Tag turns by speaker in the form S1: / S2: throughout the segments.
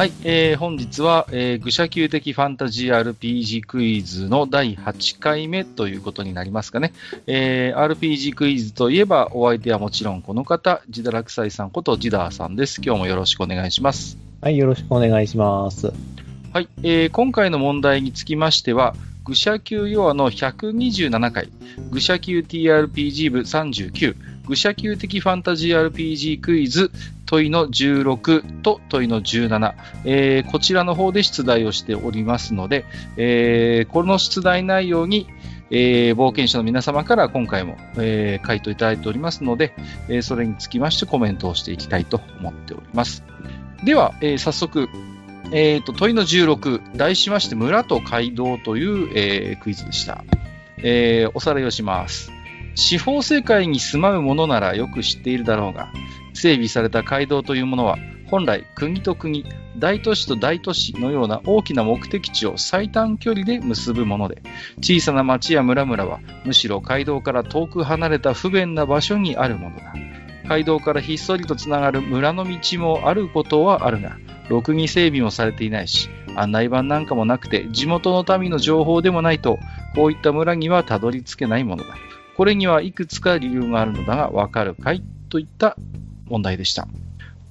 S1: はい、えー、本日は、えー、愚者級的ファンタジー RPG クイズの第8回目ということになりますかね。えー、RPG クイズといえば、お相手はもちろんこの方、ジダラクサイさんことジダーさんです。今日もよろしくお願いします。
S2: はい、よろしくお願いします。
S1: はい、えー、今回の問題につきましては、愚者級ヨアの127回、愚者級 TRPG 部39、愚者級的ファンタジー RPG クイズ問いの16と問いの17、えーこちらの方で出題をしておりますので、えーこの出題内容に、えー冒険者の皆様から今回も、えー回答いただいておりますので、えーそれにつきましてコメントをしていきたいと思っております。では、えー早速、えーと問いの16、題しまして村と街道という、えークイズでした。えーおさらいをします。四方世界に住まうものならよく知っているだろうが、整備された街道というものは、本来国と国、大都市と大都市のような大きな目的地を最短距離で結ぶもので、小さな町や村々は、むしろ街道から遠く離れた不便な場所にあるものだ。街道からひっそりとつながる村の道もあることはあるが、ろくに整備もされていないし、案内板なんかもなくて、地元の民の情報でもないと、こういった村にはたどり着けないものだ。これにはいくつか理由があるのだが、わかるかい？といった問題でした。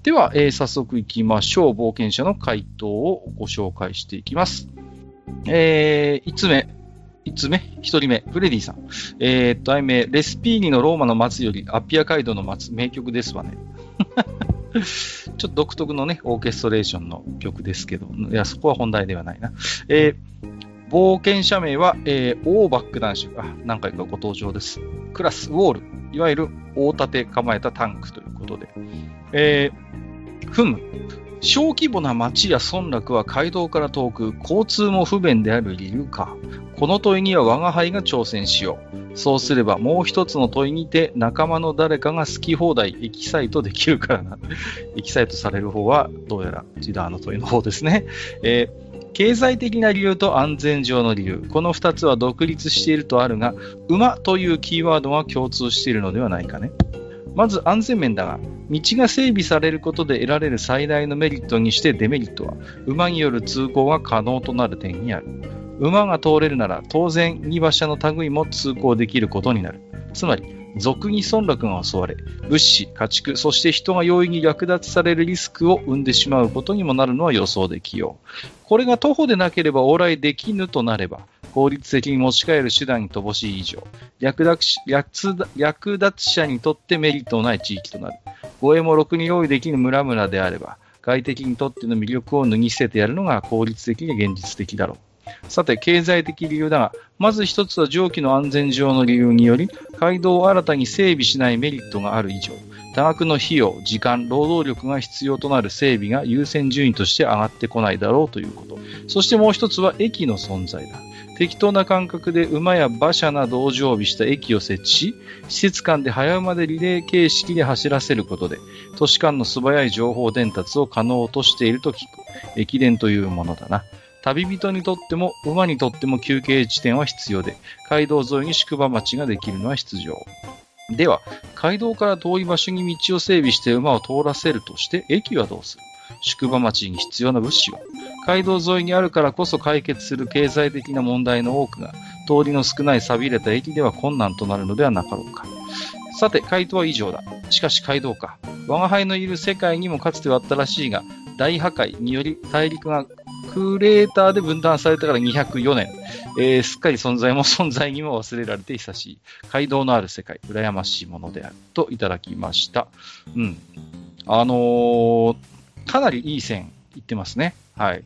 S1: では、えー早速行きましょう。冒険者の回答をご紹介していきます。えー、5つ目。5つ目 ?1 人目、フレディさん。えーっと、題名、レスピーニのローマの松よりアピア街道の松、名曲ですわね。ちょっと独特のね、オーケストレーションの曲ですけど、いや、そこは本題ではないな。えー冒険者名は、えー、オーバック男子。あ、何回かご登場です。クラス、ウォール。いわゆる大立て構えたタンクということで。えー、ふむ。小規模な町や村落は街道から遠く、交通も不便である理由か。この問いには我が輩が挑戦しよう。そうすればもう一つの問いにて仲間の誰かが好き放題エキサイトできるからな。エキサイトされる方はどうやらジダーの問いの方ですね。えー経済的な理由と安全上の理由。この二つは独立しているとあるが、馬というキーワードは共通しているのではないかね。まず安全面だが、道が整備されることで得られる最大のメリットにしてデメリットは、馬による通行が可能となる点にある。馬が通れるなら当然荷馬車の類も通行できることになる。つまり、俗に村落が襲われ、物資、家畜、そして人が容易に略奪されるリスクを生んでしまうことにもなるのは予想できよう。これが徒歩でなければ往来できぬとなれば、効率的に持ち帰る手段に乏しい以上、略奪略奪者にとってメリットのない地域となる。護衛もろくに用意できぬ村々であれば、外敵にとっての魅力を脱ぎ捨ててやるのが効率的で現実的だろう。さて、経済的理由だが、まず一つは上記の安全上の理由により、街道を新たに整備しないメリットがある以上、多額の費用、時間、労働力が必要となる整備が優先順位として上がってこないだろうということ。そしてもう一つは駅の存在だ。適当な感覚で馬や馬車などを常備した駅を設置し、施設間で早馬でリレー形式で走らせることで、都市間の素早い情報伝達を可能としていると聞く。駅伝というものだな。旅人にとっても馬にとっても休憩地点は必要で、街道沿いに宿場町ができるのは必要。では、街道から遠い場所に道を整備して馬を通らせるとして、駅はどうする？宿場町に必要な物資は？街道沿いにあるからこそ解決する経済的な問題の多くが、通りの少ない錆びれた駅では困難となるのではなかろうか。さて、回答は以上だ。しかし街道か。我が輩のいる世界にもかつてはあったらしいが、大破壊により大陸がクレーターで分断されてから204年、えーすっかり存在も存在にも忘れられて久しい。街道のある世界、羨ましいものである。といただきました。うん。あのーかなりいい線いってますね。はい。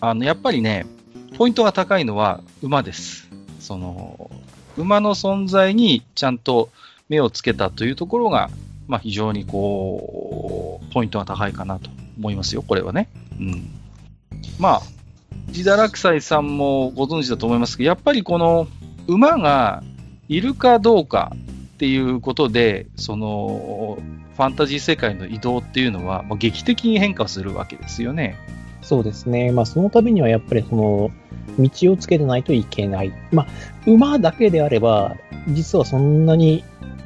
S1: あの、やっぱりね、ポイントが高いのは馬です。その、馬の存在にちゃんと目をつけたというところが、まあ非常にこう、ポイントが高いかなと思いますよ、これはね。うん。まあ、ジダラクサイさんもご存知だと思いますけど、やっぱりこの馬がいるかどうかっていうことで、その、ファンタジー世界の移動っていうのは、まあ、劇的に変化するわけですよね。
S2: そうですね。まあ、そのためにはやっぱりその、道をつけてないといけない。まあ、馬だけであれば、実はそんなに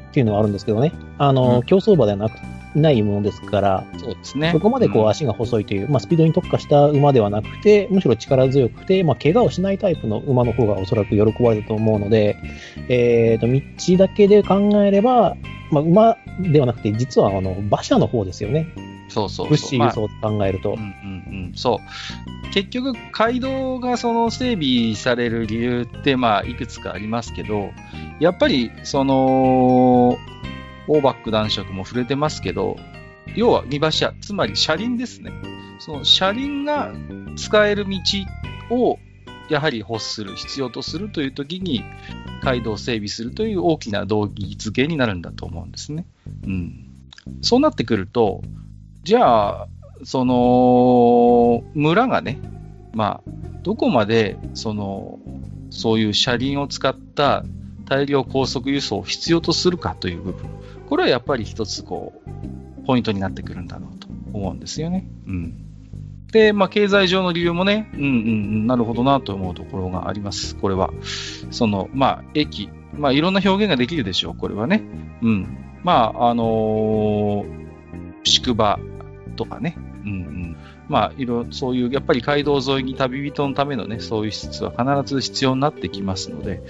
S2: っていうのはあるんですけどね。あの、
S1: うん
S2: 競走馬ではなくないものですから、
S1: そうですね。
S2: そこまでこう
S1: うん
S2: 足が細いという、まあ、スピードに特化した馬ではなくて、むしろ力強くて、まあ、怪我をしないタイプの馬の方がおそらく喜ばれると思うので、えー、と道だけで考えれば、まあ、馬ではなくて、実はあの馬車の方ですよね、
S1: そうそうそう。
S2: 物資輸
S1: まあ
S2: 送と考えると。
S1: うんうんうん、そう。結局、街道がその整備される理由って、まあ、いくつかありますけど、やっぱり、その、オーバック男爵も触れてますけど、要は荷馬車、つまり車輪ですね。その車輪が使える道を、やはり欲する、必要とするという時に、街道を整備するという大きな動機付けになるんだと思うんですね。うん。そうなってくると、じゃあ、その、村がね、まあ、どこまで、その、そういう車輪を使った大量高速輸送を必要とするかという部分。これはやっぱり一つ、こう、ポイントになってくるんだろうと思うんですよね。うん。で、まあ、経済上の理由もね、うんうん、なるほどなと思うところがあります。これは。その、まあ、駅、まあ、いろんな表現ができるでしょう、これはね。うん。まあ、あのー宿場とかね。うんうん。まあ、いろ、そういう、やっぱり街道沿いに旅人のためのね、そういう施設は必ず必要になってきますので、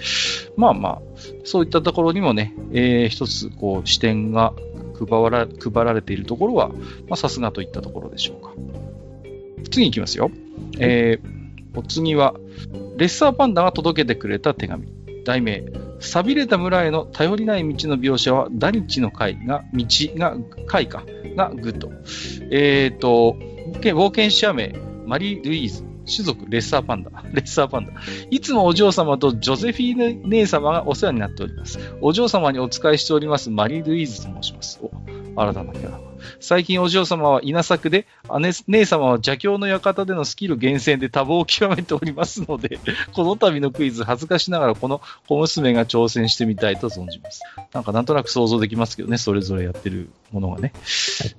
S1: まあまあ、そういったところにもね、えー一つ、こう、視点が配ら配られているところは、まあ、さすがといったところでしょうか。次行きますよ。えー、お次は、レッサーパンダが届けてくれた手紙。題名、寂れた村への頼りない道の描写は、ダニッチの怪が、道が、会か、がグッド。えっ、と、冒険者名、マリー・ルイーズ。種族、レッサーパンダ。レッサーパンダ。いつもお嬢様とジョゼフィーヌ姉様がお世話になっております。お嬢様にお仕えしております、マリー・ルイーズと申します。お、新たなキャラ。最近お嬢様は稲作で、姉姉様は邪教の館でのスキル厳選で多忙を極めておりますので、この度のクイズ恥ずかしながらこの小娘が挑戦してみたいと存じます。なんかなんとなく想像できますけどね、それぞれやってるものがね。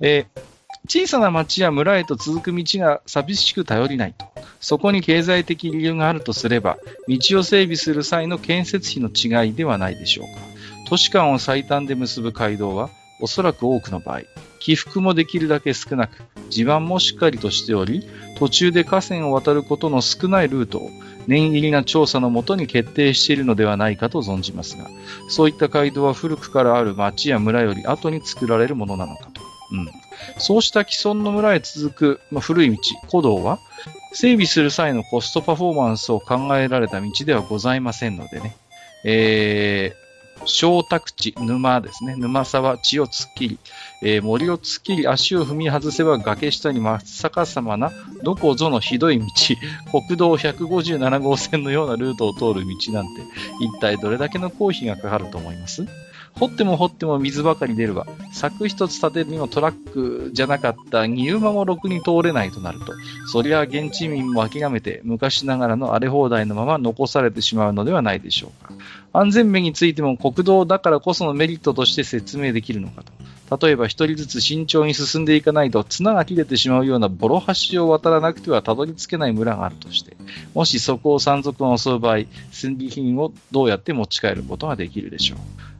S1: えー小さな町や村へと続く道が寂しく頼りないと。そこに経済的理由があるとすれば、道を整備する際の建設費の違いではないでしょうか。都市間を最短で結ぶ街道は、おそらく多くの場合、起伏もできるだけ少なく、地盤もしっかりとしており、途中で河川を渡ることの少ないルートを念入りな調査のもとに決定しているのではないかと存じますが、そういった街道は古くからある町や村より後に作られるものなのかと。うん。そうした既存の村へ続く、まあ、古い道、古道は、整備する際のコストパフォーマンスを考えられた道ではございませんのでね。えー、小宅地、沼ですね。沼沢、地を突っ切り、えー森を突っ切り、足を踏み外せば崖下に真っ逆さまな、どこぞのひどい道、国道157号線のようなルートを通る道なんて、一体どれだけの公費がかかると思います？掘っても掘っても水ばかり出るわ。柵一つ立てるにもトラックじゃなかった荷馬もろくに通れないとなると、そりゃ現地民も諦めて昔ながらの荒れ放題のまま残されてしまうのではないでしょうか。安全面についても国道だからこそのメリットとして説明できるのかと。例えば一人ずつ慎重に進んでいかないと綱が切れてしまうようなボロ橋を渡らなくてはたどり着けない村があるとして、もしそこを山賊が襲う場合、戦利品をどうやって持ち帰ることができるでしょう。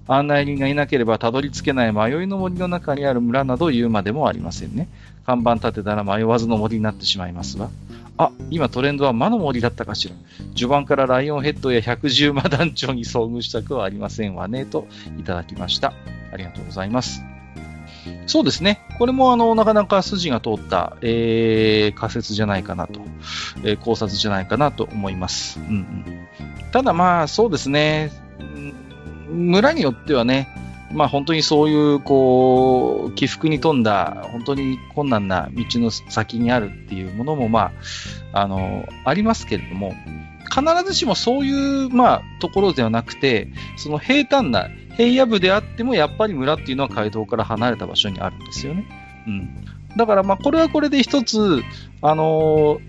S1: 案内人がいなければたどり着けない迷いの森の中にある村など言うまでもありませんね。看板立てたら迷わずの森になってしまいますわ。あ、今トレンドは魔の森だったかしら。序盤からライオンヘッドや百獣魔団長に遭遇したくはありませんわね、といただきました。ありがとうございます。そうですね。これもあの、なかなか筋が通った、えー、仮説じゃないかなと、えー考察じゃないかなと思います。うんうん。ただまあ、そうですね。村によってはね、まあ本当にそういう、こう、起伏に富んだ、本当に困難な道の先にあるっていうものも、まあ、あの、ありますけれども、必ずしもそういう、まあ、ところではなくて、その平坦な平野部であっても、やっぱり村っていうのは街道から離れた場所にあるんですよね。うん。だから、まあ、これはこれで一つ、あの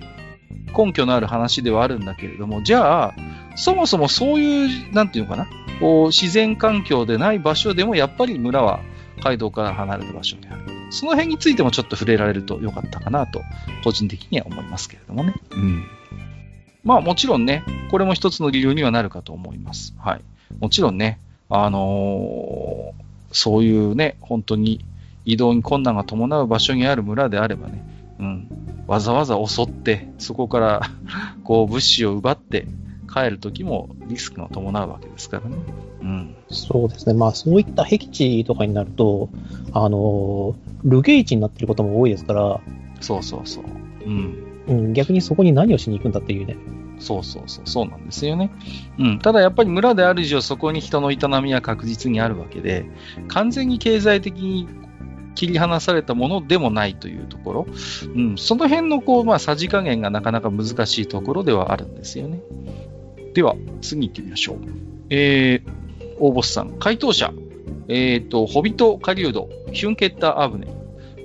S1: 根拠のある話ではあるんだけれども、じゃあ、そもそもそういう、なんていうのかな、こう、自然環境でない場所でも、やっぱり村は街道から離れた場所にある。その辺についてもちょっと触れられるとよかったかなと、個人的には思いますけれどもね。うん。まあもちろんね、これも一つの理由にはなるかと思います。はい。もちろんね、あのーそういうね、本当に移動に困難が伴う場所にある村であればね、うん、わざわざ襲って、そこからこう物資を奪って帰るときもリスクが伴うわけですからね。うん、
S2: そうですね。まあそういった僻地とかになると、あの、ルゲイ地になってることも多いですから。
S1: そうそうそう。うん。
S2: うん、逆にそこに何をしに行くんだっていうね。
S1: そうそうそう、そうなんですよね。うん。ただやっぱり村である以上、そこに人の営みは確実にあるわけで、完全に経済的に切り離されたものでもないというところ、うん、その辺のこう、まあ、さじ加減がなかなか難しいところではあるんですよね。では、次行ってみましょう。えー、大ボスさん、回答者、えっ、ー、と、ホビト狩人、ヒュンケッターアブネ。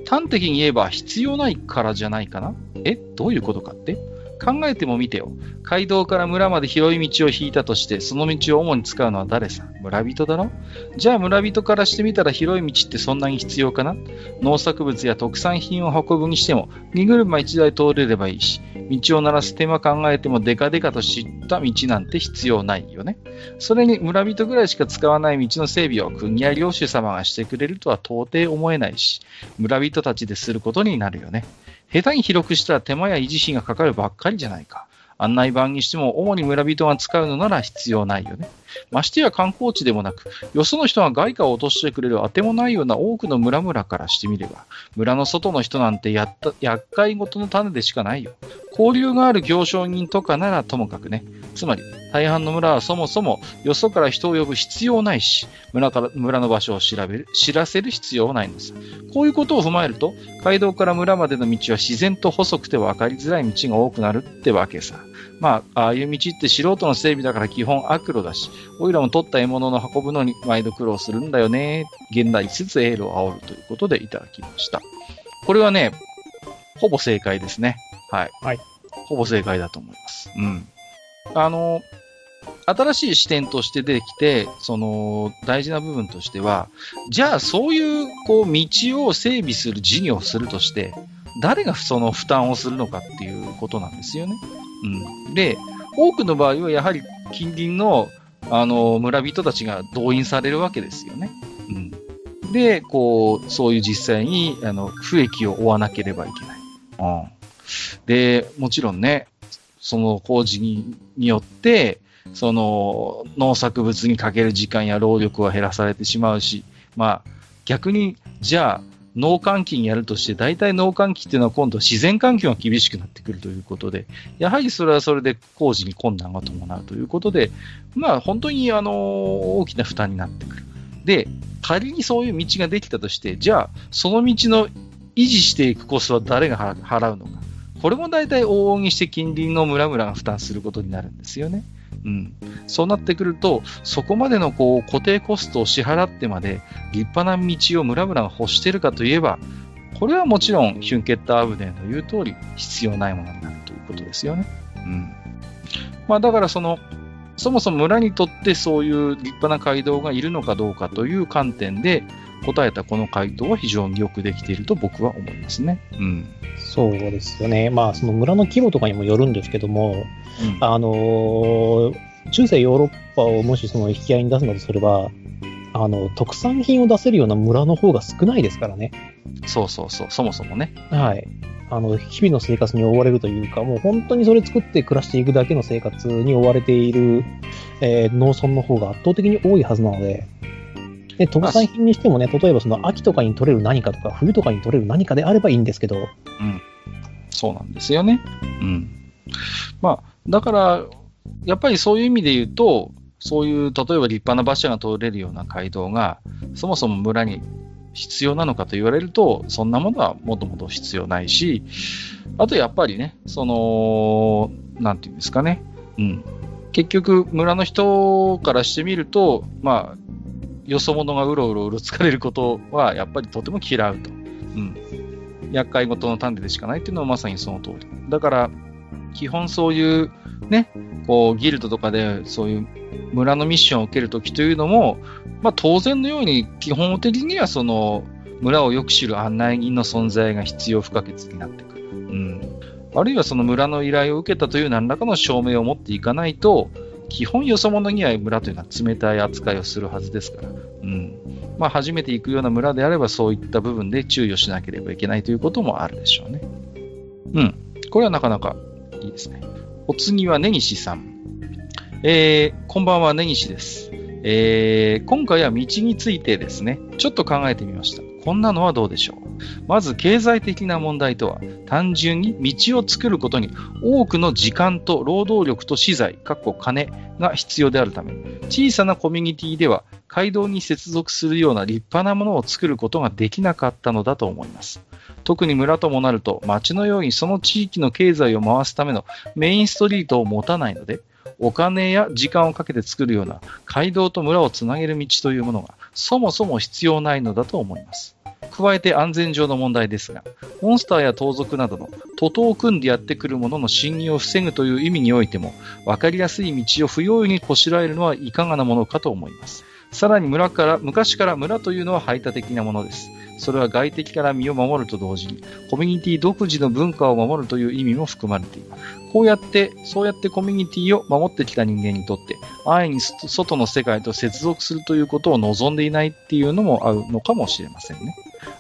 S1: 端的に言えば必要ないからじゃないかなえどういうことかって？考えてもみてよ。街道から村まで広い道を引いたとして、その道を主に使うのは誰さ村人だろ？じゃあ村人からしてみたら広い道ってそんなに必要かな？農作物や特産品を運ぶにしても、荷車一台通れればいいし、道を鳴らす手間考えてもデカデカと知った道なんて必要ないよね。それに村人ぐらいしか使わない道の整備を国や領主様がしてくれるとは到底思えないし、村人たちですることになるよね。下手に広くしたら手間や維持費がかかるばっかりじゃないか。案内板にしても、主に村人が使うのなら必要ないよね。ましてや観光地でもなく、よその人が外貨を落としてくれるあてもないような多くの村々からしてみれば、村の外の人なんてやった厄介事の種でしかないよ。交流がある行商人とかならともかくね。つまり、大半の村はそもそもよそから人を呼ぶ必要ないし、村から村の場所を調べる、知らせる必要はないんです。こういうことを踏まえると、街道から村までの道は自然と細くて分かりづらい道が多くなるってわけさ。まあ、ああいう道って素人の整備だから基本悪路だし、おいらも取った獲物の運ぶのに毎度苦労するんだよね。現代しつつエールを煽るということでいただきました。これはね、ほぼ正解ですね。はい。
S2: はい。
S1: ほぼ正解だと思います。うん。あの、新しい視点として出てきて、その、大事な部分としては、じゃあそういう、こう、道を整備する事業をするとして、誰がその負担をするのかっていうことなんですよね。うん。で、多くの場合はやはり近隣の、あの、村人たちが動員されるわけですよね。うん。で、こう、そういう実際に、あの、不益を負わなければいけない。うん。で、もちろんね、その工事によって、その農作物にかける時間や労力は減らされてしまうし、まあ、逆に、じゃあ、農閑期にやるとして、大体農閑期っていうのは今度自然環境が厳しくなってくるということで、やはりそれはそれで工事に困難が伴うということで、まあ本当にあの大きな負担になってくる。で、仮にそういう道ができたとして、じゃあその道の維持していくコストは誰が払うのか。これも大体往々にして近隣の村々が負担することになるんですよね。うん、そうなってくると、そこまでのこう固定コストを支払ってまで立派な道を村々が欲しているかといえば、これはもちろんヒュンケッター・アブデンの言う通り必要ないものになるということですよね。うんまあ、だからその、そもそも村にとってそういう立派な街道がいるのかどうかという観点で答えたこの回答は非常によくできていると僕は思いますね。うん、
S2: そうですよね。まあ、その村の規模とかにもよるんですけども、うん、あのー、中世ヨーロッパをもしその引き合いに出すのとすれば、あの、特産品を出せるような村の方が少ないですからね。
S1: そうそうそう、そもそもね。
S2: はい。あの、日々の生活に追われるというか、もう本当にそれ作って暮らしていくだけの生活に追われている、えー、農村の方が圧倒的に多いはずなので、で、特産品にしてもね、例えばその秋とかに取れる何かとか、冬とかに取れる何かであればいいんですけど。う
S1: ん。そうなんですよね。うん。まあ、だから、やっぱりそういう意味で言うと、そういう、例えば立派な馬車が通れるような街道が、そもそも村に必要なのかと言われると、そんなものはもともと必要ないし、あとやっぱりね、その、なんていうんですかね、うん。結局、村の人からしてみると、まあ、よそ者がうろうろうろつかれることは、やっぱりとても嫌うと。うん。厄介事の種でしかないっていうのはまさにその通り。だから、基本そういう、ね、こう、ギルドとかで、そういう村のミッションを受けるときというのも、まあ当然のように、基本的にはその、村をよく知る案内人の存在が必要不可欠になってくる。うん。あるいはその村の依頼を受けたという何らかの証明を持っていかないと、基本よそ者には村というのは冷たい扱いをするはずですから、うんまあ、初めて行くような村であればそういった部分で注意をしなければいけないということもあるでしょうね。うん。これはなかなかいいですね。お次は根岸さん。えー、こんばんは、根岸です。えー、今回は道についてですね、ちょっと考えてみました。こんなのはどうでしょう？まず経済的な問題とは、単純に道を作ることに多くの時間と労働力と資材、かっこ金が必要であるため、小さなコミュニティでは街道に接続するような立派なものを作ることができなかったのだと思います。特に村ともなると、町のようにその地域の経済を回すためのメインストリートを持たないので、お金や時間をかけて作るような街道と村をつなげる道というものがそもそも必要ないのだと思います。加えて安全上の問題ですが、モンスターや盗賊などの徒党を組んでやってくる者の侵入を防ぐという意味においても、分かりやすい道を不用意にこしらえるのはいかがなものかと思います。さらに村から、昔から村というのは排他的なものです。それは外敵から身を守ると同時に、コミュニティ独自の文化を守るという意味も含まれています。こうやって、そうやってコミュニティを守ってきた人間にとって、安易に外の世界と接続するということを望んでいないっていうのも合うのかもしれませんね。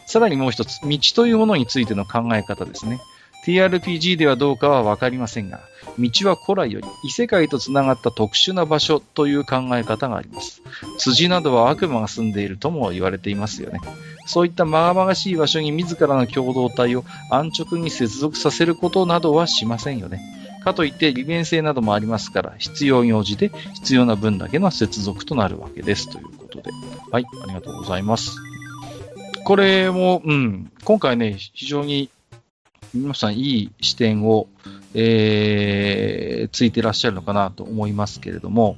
S1: さらにもう一つ、道というものについての考え方ですね。TRPG ではどうかはわかりませんが、道は古来より異世界とつながった特殊な場所という考え方があります。辻などは悪魔が住んでいるとも言われていますよね。そういったまがまがしい場所に自らの共同体を安直に接続させることなどはしませんよね。かといって利便性などもありますから、必要に応じて必要な分だけの接続となるわけですということで。はい、ありがとうございます。これも、うん、今回ね、非常に皆さんいい視点を、えー、ついてらっしゃるのかなと思いますけれども、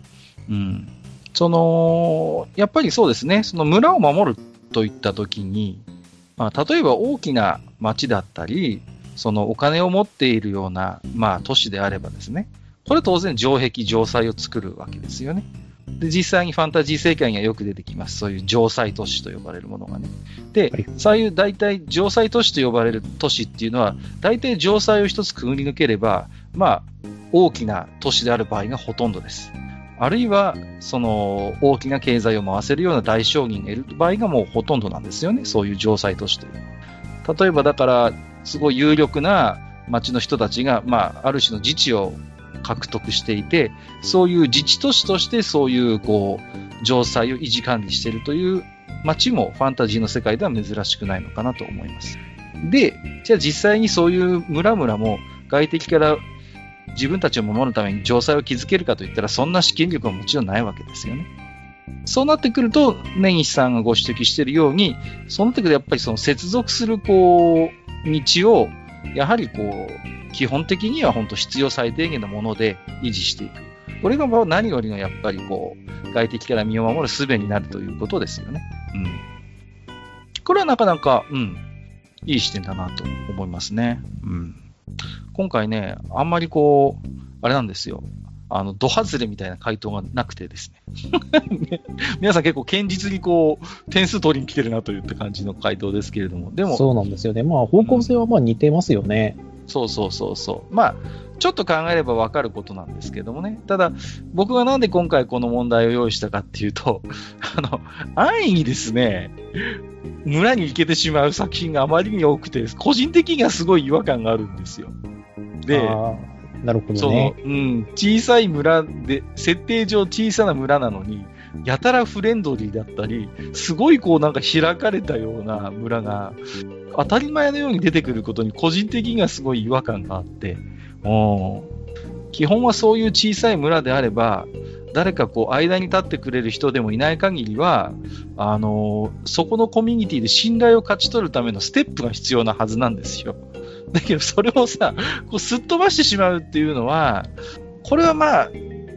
S1: うん、その、やっぱりそうですね、その村を守るといったときに、まあ、例えば大きな町だったり、そのお金を持っているような、まあ、都市であればですね、これ当然城壁、城塞を作るわけですよね。で、実際にファンタジー世界にはよく出てきます。そういう城塞都市と呼ばれるものがね。で、はい、そういう大体城塞都市と呼ばれる都市っていうのは、大体城塞を一つくぐり抜ければ、まあ、大きな都市である場合がほとんどです。あるいは、その、大きな経済を回せるような大商人がいる場合がもうほとんどなんですよね。そういう城塞都市という。例えばだから、すごい有力な町の人たちが、まあ、ある種の自治を獲得していて、そういう自治都市としてそういう、こう、城塞を維持管理しているという街もファンタジーの世界では珍しくないのかなと思います。で、じゃあ実際にそういう村々も外敵から自分たちを守るために城塞を築けるかといったら、そんな資金力はもちろんないわけですよね。そうなってくると、根岸さんがご指摘しているように、そうなってくるとやっぱりその接続するこう道を、やはりこう、基本的には本当必要最低限のもので維持していく。これが何よりのやっぱりこう、外敵から身を守る術になるということですよね。うん。これはなかなか、うん、いい視点だなと思いますね。うん。今回ね、あんまりこう、あれなんですよ。あの、ド外れみたいな回答がなくてですね 皆さん結構堅実にこう、点数取りに来てるなといった感じの回答ですけれども、でも。
S2: そうなんですよね。まあ、方向性はまあ似てますよね。
S1: うん、そうそうそうそう。まあ、ちょっと考えればわかることなんですけどもね。ただ、僕がなんで今回この問題を用意したかっていうと、あの、安易にですね、村に行けてしまう作品があまりに多くて、個人的にはすごい違和感があるんですよ。で、
S2: なるほどね。
S1: うん、小さい村で、設定上小さな村なのに、やたらフレンドリーだったり、すごいこうなんか開かれたような村が、当たり前のように出てくることに個人的にはすごい違和感があって、基本はそういう小さい村であれば、誰かこう間に立ってくれる人でもいない限りは、あのそこのコミュニティで信頼を勝ち取るためのステップが必要なはずなんですよ。だけど、それをさ、こうすっ飛ばしてしまうっていうのは、これはまあ、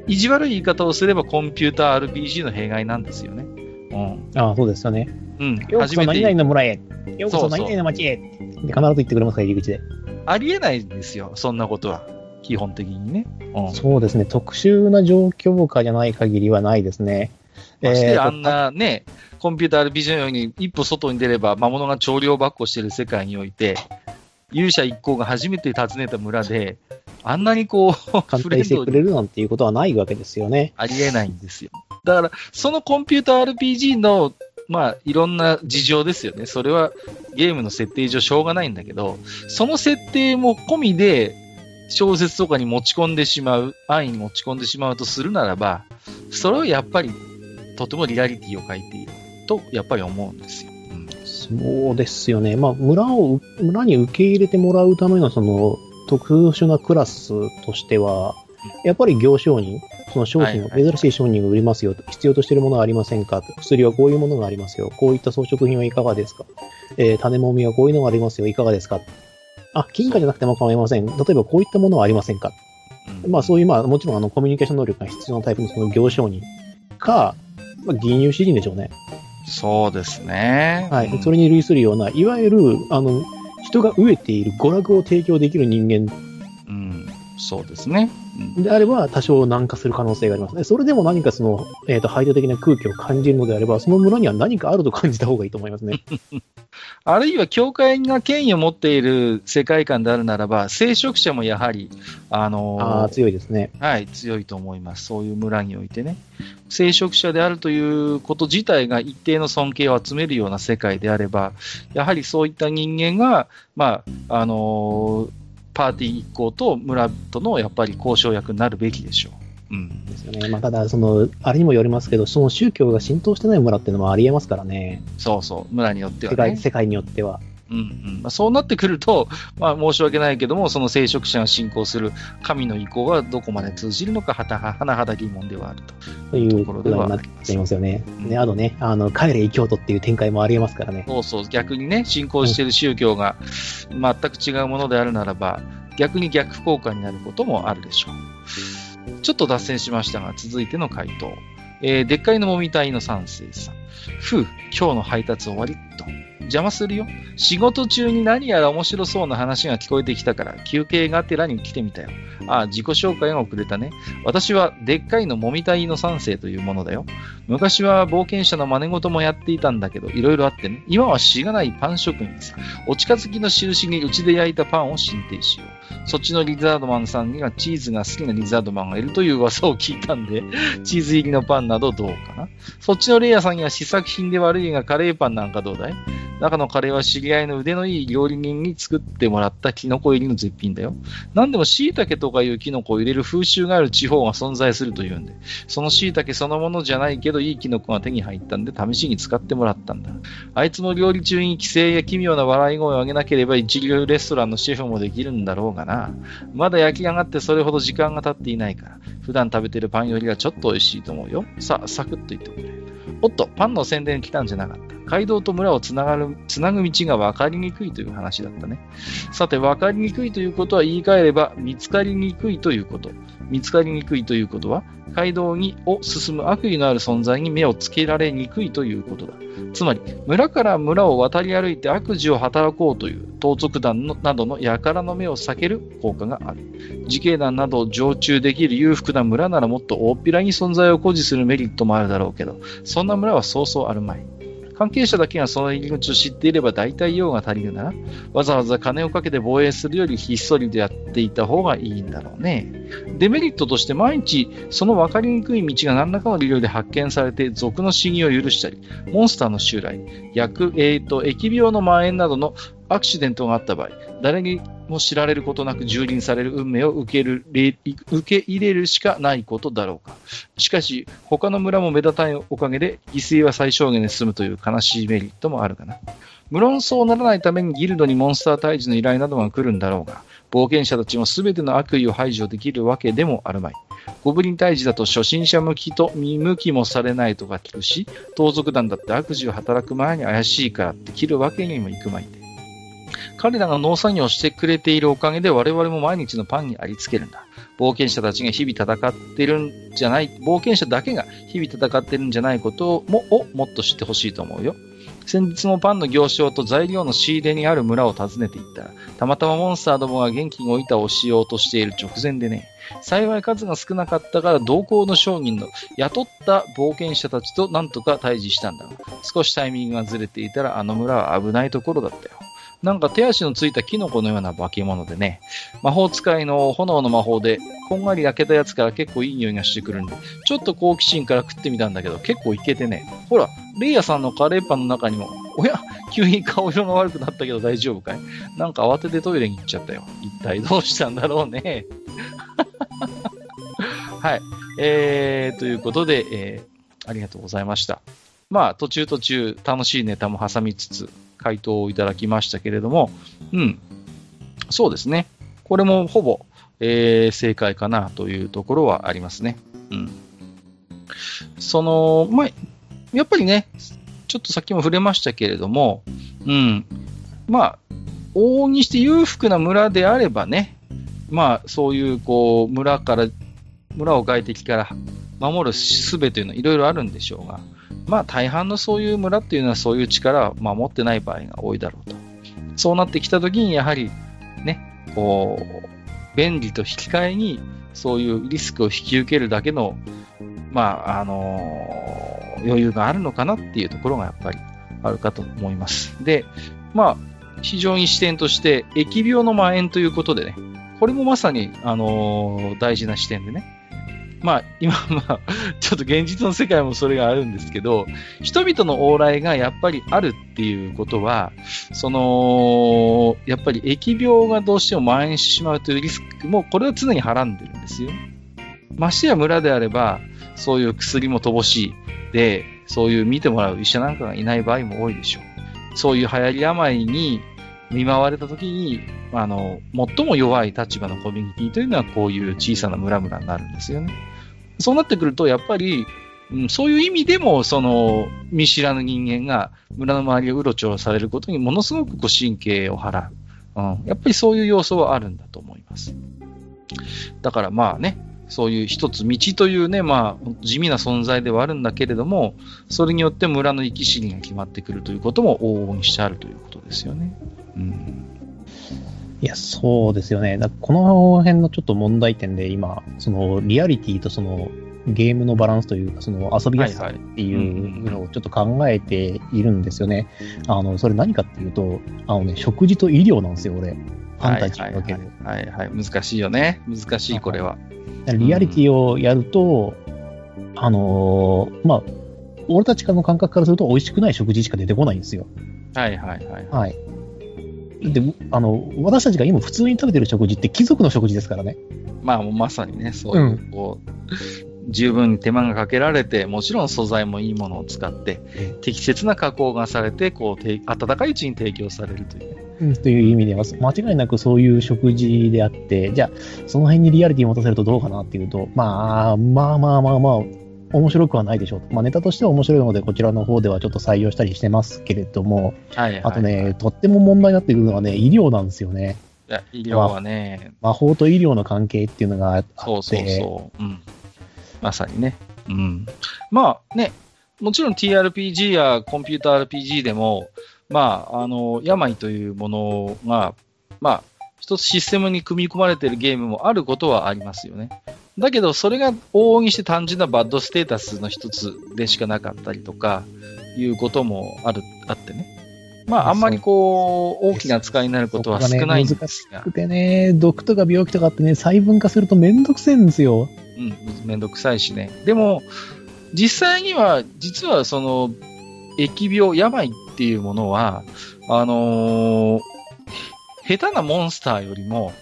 S1: 意地悪い言い方をすればコンピューター RPG の弊害なんですよね。
S2: うん。ああ、そうですよね。
S1: うん。
S2: ようこそ何々の村へ。ようこそ何々の町へ。必ず言ってくれますか、入り口で。
S1: ありえないんですよ、そんなことは。基本的にね。
S2: うん、そうですね。特殊な状況下じゃない限りはないですね。
S1: ましてあんなね、コンピューター RPG のように一歩外に出れば魔物が調量ばっこしている世界において、勇者一行が初めて訪ねた村で、あんなにこう、
S2: 簡単にしてくれるなんていうことはないわけですよね。
S1: ありえないんですよ。だから、そのコンピューター RPG の、まあ、いろんな事情ですよね。それはゲームの設定上しょうがないんだけど、その設定も込みで、小説とかに持ち込んでしまう、安易に持ち込んでしまうとするならば、それをやっぱり、とてもリアリティを書いていると、やっぱり思うんですよ。
S2: そうですよね。まあ、村を、村に受け入れてもらうためのその、特殊なクラスとしては、やっぱり行商人、その商品を、珍しい商品を売りますよ、必要としているものはありませんか薬はこういうものがありますよ。こういった装飾品はいかがですかえー、種もみはこういうのがありますよ。いかがですかあ、金貨じゃなくても構いません。例えばこういったものはありませんか、うん、まあそういう、まあもちろんあのコミュニケーション能力が必要なタイプのその行商人か、まあ、銀融詩人でしょうね。
S1: そうですね。
S2: はい。それに類するような、いわゆる、あの、人が飢えている娯楽を提供できる人間。
S1: うん。そうですね。
S2: であれば、多少軟化する可能性がありますね。それでも何かその、えっ、ー、と、排除的な空気を感じるのであれば、その村には何かあると感じた方がいいと思いますね。
S1: あるいは、教会が権威を持っている世界観であるならば、聖職者もやはり、あの
S2: ー、あ強いですね。
S1: はい、強いと思います。そういう村においてね。聖職者であるということ自体が一定の尊敬を集めるような世界であれば、やはりそういった人間が、まあ、あのーパーティー一行と村とのやっぱり交渉役になるべきでしょう。
S2: うん、ですよね。まあ、ただ、その、あれにもよりますけど、その宗教が浸透してない村っていうのもありえますからね。
S1: そうそう、村によっては、
S2: ね、世界、世界によっては。
S1: うんうんまあ、そうなってくると、まあ、申し訳ないけども、その聖職者が信仰する神の意向がどこまで通じるのか、はたは、はなはだ疑問ではあると。
S2: というところになっていますよね。うん、ねあとね、あの、帰れ異教徒っていう展開もありえますからね。
S1: そうそう、逆にね、信仰している宗教が全く違うものであるならば、逆に逆効果になることもあるでしょう。ちょっと脱線しましたが、続いての回答。えー、でっかいのもみたいの三世さん。ふう、今日の配達終わりと。邪魔するよ。仕事中に何やら面白そうな話が聞こえてきたから、休憩がてらに来てみたよ。ああ、自己紹介が遅れたね。私は、でっかいのもみたいの三世というものだよ。昔は冒険者の真似事もやっていたんだけど、いろいろあってね。今はしがないパン職人さ。お近づきの印にうちで焼いたパンを進呈しよう。そっちのリザードマンさんにはチーズが好きなリザードマンがいるという噂を聞いたんで、チーズ入りのパンなどどうかな。そっちのレイヤーさんには試作品で悪いがカレーパンなんかどうだい？中のカレーは知り合いの腕のいい料理人に作ってもらったキノコ入りの絶品だよ。何でも椎茸とかいうキノコを入れる風習がある地方が存在するというんで、その椎茸そのものじゃないけどいいキノコが手に入ったんで試しに使ってもらったんだ。あいつの料理中に規制や奇妙な笑い声を上げなければ一流レストランのシェフもできるんだろうがな。まだ焼き上がってそれほど時間が経っていないから、普段食べてるパンよりはちょっと美味しいと思うよ。さあ、サクッと言ってくれ。おっと、パンの宣伝来たんじゃなかった。街道と村をつながる、つなぐ道が分かりにくいという話だったね。さて、分かりにくいということは言い換えれば、見つかりにくいということ。見つかりにくいということは、街道にを進む悪意のある存在に目をつけられにくいということだ。つまり、村から村を渡り歩いて悪事を働こうという盗賊団のなどの輩の目を避ける効果がある。自警団などを常駐できる裕福な村ならもっと大っぴらに存在を誇示するメリットもあるだろうけど、そんな村はそうそうあるまい。関係者だけがその入り口を知っていれば大体用が足りるなら、わざわざ金をかけて防衛するよりひっそりでやっていた方がいいんだろうね。デメリットとして毎日その分かりにくい道が何らかの理由で発見されて俗の死にを許したり、モンスターの襲来、薬、えーと、疫病の蔓延などのアクシデントがあった場合、誰にも知られることなく蹂躙される運命を受ける受け入れるしかないことだろうか。しかし、他の村も目立たないおかげで犠牲は最小限で済むという悲しいメリットもあるかな。無論そうならないためにギルドにモンスター退治の依頼などが来るんだろうが、冒険者たちも全ての悪意を排除できるわけでもあるまい。ゴブリン退治だと初心者向きと見向きもされないとか聞くし、盗賊団だって悪事を働く前に怪しいからって切るわけにもいくまいて。彼らが農作業をしてくれているおかげで我々も毎日のパンにありつけるんだ。冒険者たちが日々戦ってるんじゃない、冒険者だけが日々戦ってるんじゃないこともをもっと知ってほしいと思うよ。先日もパンの行商と材料の仕入れにある村を訪ねていったら、たまたまモンスターどもが元気の板をしようとしている直前でね、幸い数が少なかったから同行の商人の雇った冒険者たちと何とか対峙したんだが、少しタイミングがずれていたらあの村は危ないところだったよ。なんか手足のついたキノコのような化け物でね、魔法使いの炎の魔法で、こんがり焼けたやつから結構いい匂いがしてくるんで、ちょっと好奇心から食ってみたんだけど、結構いけてね、ほら、レイヤさんのカレーパンの中にも、おや、急に顔色が悪くなったけど大丈夫かい？なんか慌ててトイレに行っちゃったよ。一体どうしたんだろうね。はい。えー、ということで、えー、ありがとうございました。まあ、途中途中、楽しいネタも挟みつつ、回答をいただきましたけれども、うん。そうですね。これもほぼ、えー、正解かなというところはありますね。うん。その、まあ、やっぱりね、ちょっとさっきも触れましたけれども、うん。まあ、往々にして裕福な村であればね、まあ、そういう、こう、村から、村を外敵から守る術というのはいろいろあるんでしょうが、まあ、大半のそういう村っていうのはそういう力を守ってない場合が多いだろうと。そうなってきたときに、やはり、ね、こう、便利と引き換えに、そういうリスクを引き受けるだけの、まあ、あのー、余裕があるのかなっていうところがやっぱりあるかと思います。で、まあ、非常に視点として、疫病の蔓延ということでね、これもまさに、あのー、大事な視点でね、まあ、今、まあ、ちょっと現実の世界もそれがあるんですけど、人々の往来がやっぱりあるっていうことは、その、やっぱり疫病がどうしても蔓延してしまうというリスクも、これは常にはらんでるんですよ。ましてや村であれば、そういう薬も乏しい。で、そういう見てもらう医者なんかがいない場合も多いでしょう。そういう流行り病に見舞われたときに、あの、最も弱い立場のコミュニティというのはこういう小さな村々になるんですよね。そうなってくると、やっぱり、うん、そういう意味でも、その、見知らぬ人間が村の周りをうろちょろされることにものすごくこう神経を払う。うん。やっぱりそういう要素はあるんだと思います。だからまあね、そういう一つ道というね、まあ、地味な存在ではあるんだけれども、それによって村の生き死にが決まってくるということも往々にしてあるということですよね。うん。
S2: いや、そうですよね。だこの辺のちょっと問題点で今、そのリアリティとそのゲームのバランスというか、その遊びやすさっていうのをちょっと考えているんですよね。あの、それ何かっていうと、あのね、食事と医療なんですよ、俺。ファンタジーにおける。
S1: はい、はい、はい、難しいよね。難しい、これは。
S2: リアリティをやると、うん、あのー、まあ、俺たちからの感覚からすると美味しくない食事しか出てこないんですよ。
S1: はいはいはい。
S2: はい。で、あの、私たちが今普通に食べてる食事って貴族の食事ですからね。
S1: まあ、まさにね、そういう、うん、こう、十分に手間がかけられて、もちろん素材もいいものを使って、適切な加工がされて、こう、温かいうちに提供されるという、ね。
S2: うん、という意味では、間違いなくそういう食事であって、じゃあ、その辺にリアリティを持たせるとどうかなっていうと、まあ、まあまあまあまあ、面白くはないでしょう。まあ、ネタとしては面白いので、こちらの方ではちょっと採用したりしてますけれども、はいはいはい、あとね、とっても問題になってくるのはね、医療なんですよね。
S1: いや、医療はね、
S2: 魔法と医療の関係っていうのがあって。
S1: そうそうそう。うん。まさにね。うん。まあね、もちろん TRPG やコンピューター RPG でも、まあ、あの、病というものが、まあ、一つシステムに組み込まれているゲームもあることはありますよね。だけど、それが往々にして単純なバッドステータスの一つでしかなかったりとか、いうこともある、あってね。まあ、あんまりこう、大きな扱いになることは少ないんですが。ね、
S2: 難しくてね、毒とか病気とかってね、細分化するとめんどくせえんですよ。
S1: うん、めんどくさいしね。でも、実際には、実はその、疫病、病っていうものは、あのー、下手なモンスターよりも、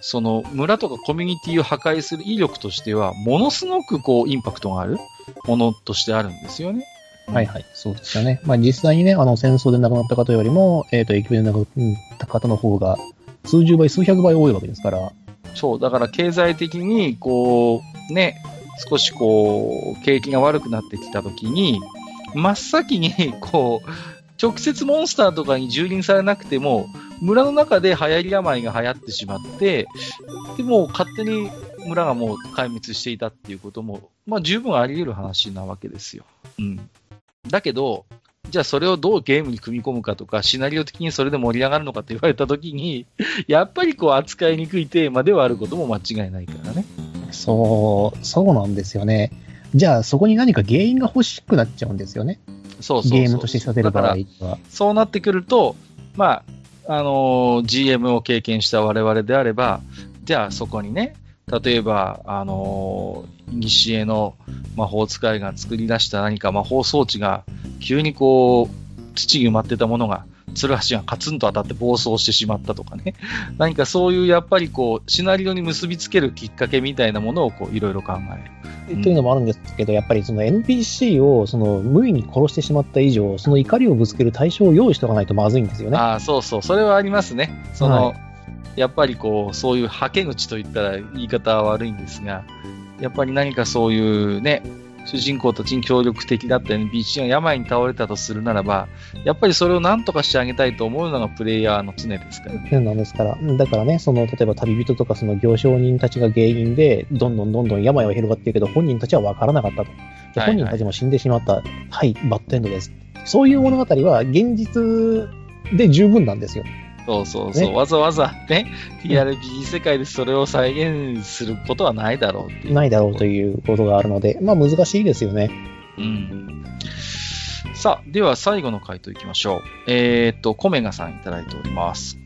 S1: その村とかコミュニティを破壊する威力としては、ものすごくこう、インパクトがあるものとしてあるんですよね。
S2: はいはい、そうですよね。まあ実際にね、あの戦争で亡くなった方よりも、えっ、ー、と、疫病で亡くなった方の方が、数十倍、数百倍多いわけですから。
S1: そう、だから経済的に、こう、ね、少しこう、景気が悪くなってきたときに、真っ先に、こう、直接モンスターとかに蹂躙されなくても、村の中で流行り病が流行ってしまって、でも勝手に村がもう壊滅していたっていうことも、まあ十分あり得る話なわけですよ。うん。だけど、じゃあそれをどうゲームに組み込むかとか、シナリオ的にそれで盛り上がるのかって言われたときに、やっぱりこう扱いにくいテーマではあることも間違いないからね。
S2: そう、そうなんですよね。じゃあそこに何か原因が欲しくなっちゃうんですよね。
S1: そうそう
S2: ゲームとしてさせる場合は。
S1: そうなってくると、まあ、あの、GM を経験した我々であれば、じゃあそこにね、例えば、あのー、西への魔法使いが作り出した何か魔法装置が、急にこう、土に埋まってたものが、鶴橋がカツンと当たって暴走してしまったとかね。何かそういうやっぱりこう、シナリオに結びつけるきっかけみたいなものをこう、いろいろ考え
S2: る。というのもあるんですけど、やっぱりその NPC をその無意に殺してしまった以上、その怒りをぶつける対象を用意しておかないとまずいんですよね。
S1: ああ、そうそう、それはありますね。その、はいやっぱりこう、そういうはけ口といったら言い方は悪いんですが、やっぱり何かそういうね、主人公たちに協力的だった NPC が病に倒れたとするならば、やっぱりそれを何とかしてあげたいと思うのがプレイヤーの常ですからね。
S2: なんですから。だからね、その、例えば旅人とかその行商人たちが原因で、どんどんどんどん病は広がっていくけど、本人たちは分からなかったと。じゃ本人たちも死んでしまった。はい、はい、バッドエンドです。そういう物語は現実で十分なんですよ。
S1: そうそうそう、ね、わざわざね、TRPG 世界でそれを再現することはないだろう
S2: う。ないだろうということがあるので、まあ難しいですよね。
S1: うん。さあ、では最後の回答いきましょう。えー、っと、コメガさんいただいております。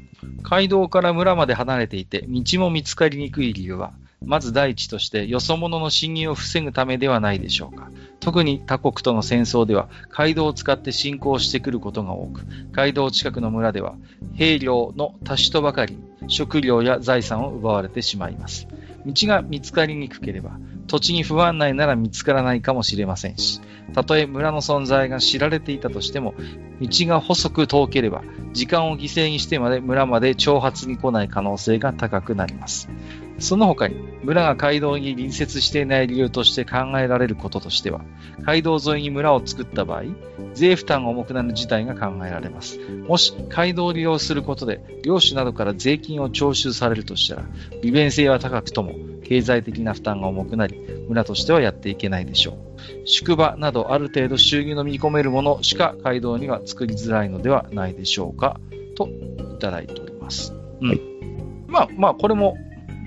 S1: 街道から村まで離れていて、道も見つかりにくい理由は、まず第一として、よそ者の侵入を防ぐためではないでしょうか。特に他国との戦争では、街道を使って侵攻してくることが多く、街道近くの村では、兵糧の足しとばかり食料や財産を奪われてしまいます。道が見つかりにくければ、土地に不安内なら見つからないかもしれませんし、たとえ村の存在が知られていたとしても、道が細く遠ければ、時間を犠牲にしてまで村まで挑発に来ない可能性が高くなります。その他に、村が街道に隣接していない理由として考えられることとしては、街道沿いに村を作った場合、税負担が重くなる事態が考えられます。もし、街道を利用することで、領主などから税金を徴収されるとしたら、利便性は高くとも、経済的な負担が重くなり、村としてはやっていけないでしょう。宿場などある程度収入の見込めるものしか街道には作りづらいのではないでしょうか、といただいております。うん。まあまあ、これも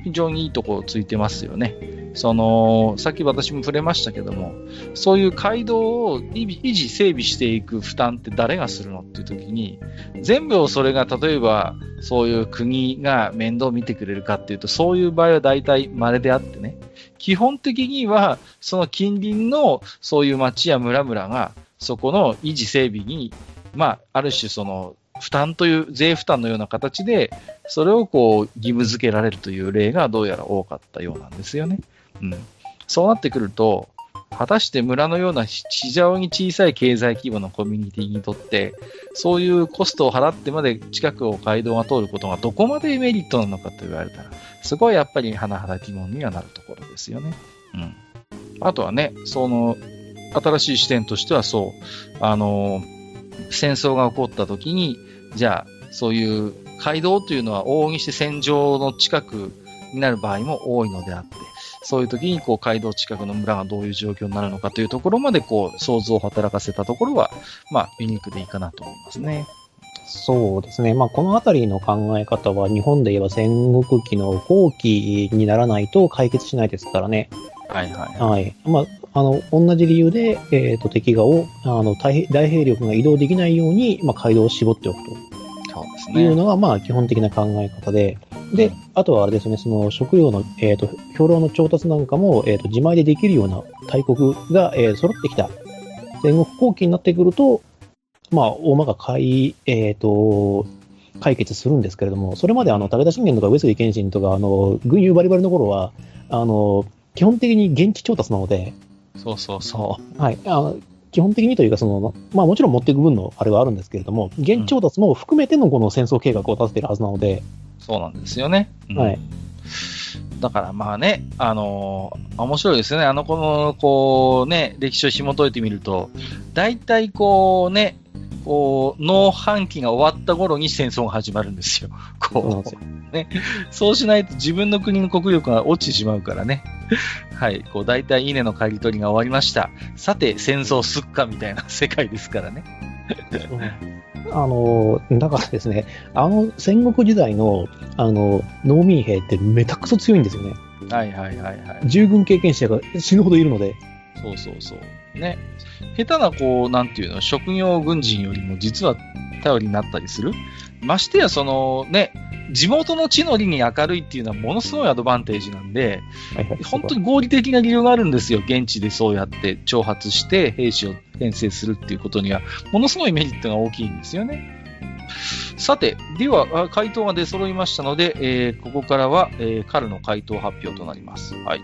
S1: 非常にいいところついてますよね。その、さっき私も触れましたけども、そういう街道を維持、整備していく負担って誰がするのっていう時に、全部をそれが例えば、そういう国が面倒見てくれるかっていうと、そういう場合は大体稀であってね、基本的には、その近隣のそういう町や村々が、そこの維持整備に、まあ、ある種その、負担という、税負担のような形で、それをこう、義務付けられるという例がどうやら多かったようなんですよね。うん。そうなってくると、果たして村のような非常に小さい経済規模のコミュニティにとって、そういうコストを払ってまで近くを街道が通ることがどこまでメリットなのかと言われたら、すごいやっぱり甚だ疑問にはなるところですよね。うん。あとはね、その、新しい視点としてはそう、あの、戦争が起こった時に、じゃあ、そういう街道というのは往々にして戦場の近くになる場合も多いのであって、そういう時にこう街道近くの村がどういう状況になるのかというところまでこう想像を働かせたところは、まあ、ユニークでいいかなと思いますね。
S2: そうですね。まあ、このあたりの考え方は、日本で言えば戦国期の後期にならないと解決しないですからね。
S1: はいはい、
S2: はい。はい。まあ、あの、同じ理由で、えっ、ー、と、敵がを、あの大、大兵力が移動できないように、まあ、街道を絞っておくと。そうですね。いうのが、まあ、基本的な考え方で、で、あとはあれですね、その食料の、えっ、ー、と、兵糧の調達なんかも、えっ、ー、と、自前でできるような大国が、えー、揃ってきた。戦国後期になってくると、まあ、大間が解、えっ、と、解決するんですけれども、それまであの、武田信玄とか上杉謙信とか、あの、軍友バリバリの頃は、あの、基本的に現地調達なので、
S1: そうそうそ
S2: う。はい。あの基本的にというか、その、まあもちろん持っていく分のあれはあるんですけれども、現調達も含めてのこの戦争計画を立ててるはずなので。
S1: そうなんですよね。
S2: うん、はい。
S1: だからまあね、あのー、面白いですよね。あの子の、こうね、歴史を紐解いてみると、大体こうね、こう、農繁期が終わった頃に戦争が始まるんですよ。こう、ね。そうしないと自分の国の国力が落ちてしまうからね。はい。こう、大体稲の刈り取りが終わりました。さて、戦争すっかみたいな世界ですからね。
S2: あの、だからですね、あの戦国時代の、あの、農民兵ってめたくそ強いんですよね。
S1: はいはいはいはい。
S2: 従軍経験者が死ぬほどいるので。
S1: そうそうそう。ね。下手な、こう、なんていうの、職業軍人よりも実は頼りになったりする。ましてや、そのね、地元の地の利に明るいっていうのはものすごいアドバンテージなんで、本当に合理的な理由があるんですよ。現地でそうやって挑発して兵士を編成するっていうことには、ものすごいメリットが大きいんですよね。さて、では、回答が出揃いましたので、えー、ここからは、えー、彼の回答発表となります。はい。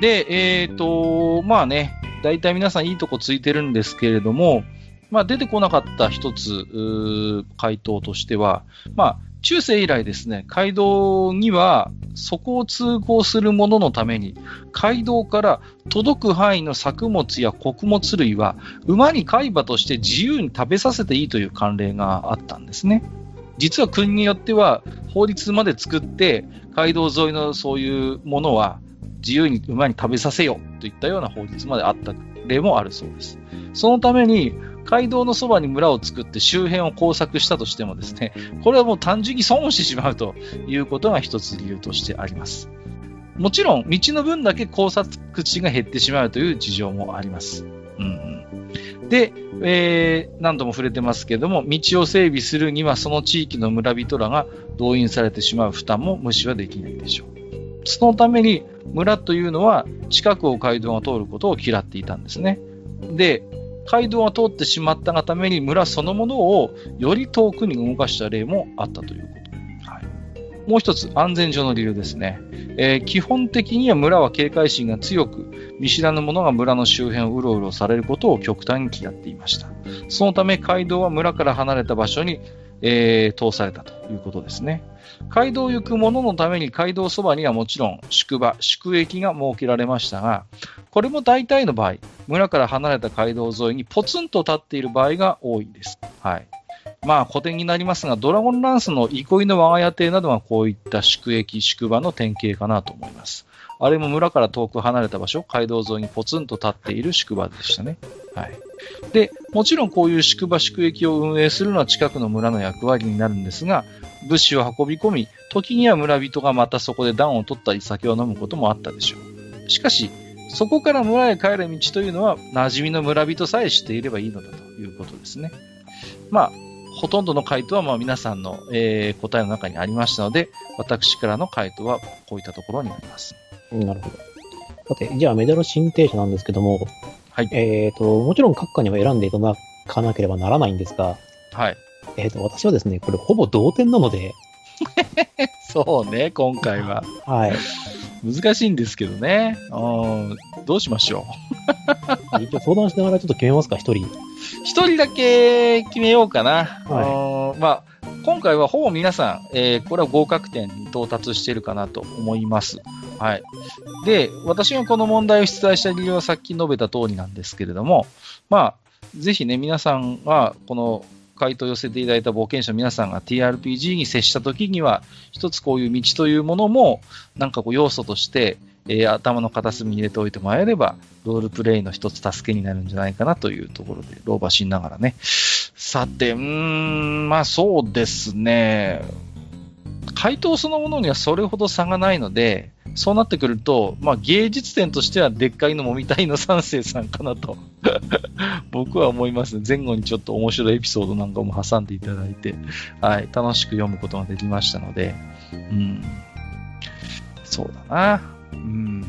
S1: で、えっ、ー、と、まあね、大体皆さんいいとこついてるんですけれども、まあ出てこなかった一つ、回答としては、まあ、中世以来ですね、街道には、そこを通行する者のために、街道から届く範囲の作物や穀物類は、馬に海馬として自由に食べさせていいという慣例があったんですね。実は国によっては、法律まで作って、街道沿いのそういうものは、自由に馬に食べさせようといったような法律まであった例もあるそうです。そのために、街道のそばに村を作って周辺を工作したとしてもですね、これはもう単純に損してしまうということが一つ理由としてあります。もちろん、道の分だけ工作地が減ってしまうという事情もあります。うんうん、で、えー、何度も触れてますけども、道を整備するにはその地域の村人らが動員されてしまう負担も無視はできないでしょう。そのために村というのは近くを街道が通ることを嫌っていたんですね。で、街道が通ってしまったがために村そのものをより遠くに動かした例もあったということ。はい、もう一つ、安全上の理由ですね、えー、基本的には村は警戒心が強く、見知らぬ者が村の周辺をうろうろされることを極端に嫌っていました。そのため街道は村から離れた場所に、えー、通されたということですね。街道を行く者のために街道そばにはもちろん宿場、宿駅が設けられましたが、これも大体の場合、村から離れた街道沿いにポツンと立っている場合が多いです。はい。まあ古典になりますが、ドラゴンランスの憩いの我が家邸などがこういった宿駅、宿場の典型かなと思います。あれも村から遠く離れた場所、街道沿いにポツンと立っている宿場でしたね。はい。で、もちろんこういう宿場、宿駅を運営するのは近くの村の役割になるんですが、物資を運び込み、時には村人がまたそこで暖を取ったり酒を飲むこともあったでしょう。しかし、そこから村へ帰る道というのは、馴染みの村人さえ知っていればいいのだということですね。まあ、ほとんどの回答はまあ皆さんの、えー、答えの中にありましたので、私からの回答はこういったところになります。
S2: なるほど。さて、じゃあメダル申請者なんですけども、はい。えっ、ー、と、もちろん各科には選んでいただかなければならないんですが、
S1: はい。
S2: えっ、ー、と、私はですね、これほぼ同点なので、
S1: そうね、今回は。
S2: はい。
S1: 難しいんですけどね。うん、どうしましょ
S2: う。一応相談しながらちょっと決めますか、一人。
S1: 一人だけ決めようかな。はい、まあ、今回はほぼ皆さん、えー、これは合格点に到達しているかなと思います。はい。で、私がこの問題を出題した理由はさっき述べた通りなんですけれども、まあ、ぜひね、皆さんは、この回答を寄せていただいた冒険者皆さんが TRPG に接したときには、一つこういう道というものも、なんかこう要素として、えー、頭の片隅に入れておいてもらえれば、ロールプレイの一つ助けになるんじゃないかなというところで、老婆しながらね。さて、うーん、まあそうですね。回答そのものにはそれほど差がないので、そうなってくると、まあ、芸術点としては、でっかいのもみたいの三世さんかなと 僕は思います、ね前後にちょっと面白いエピソードなんかも挟んでいただいて、はい、楽しく読むことができましたので、うん、そうだな。うん、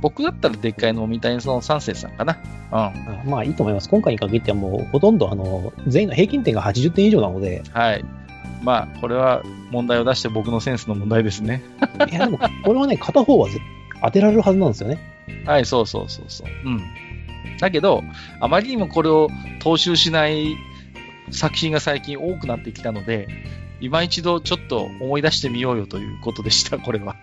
S1: 僕だったらでっかいのもみたいのその三世さんかな。
S2: うん、まあいいと思います。今回に限ってはもうほとんどあの全員の平均点が80点以上なので、
S1: はい。まあ、これは問題を出して僕のセンスの問題ですね。
S2: いや、でも、これはね、片方は当てられるはずなんですよね。
S1: はい、そうそうそうそう。うん。だけど、あまりにもこれを踏襲しない作品が最近多くなってきたので、今一度ちょっと思い出してみようよということでした、これは。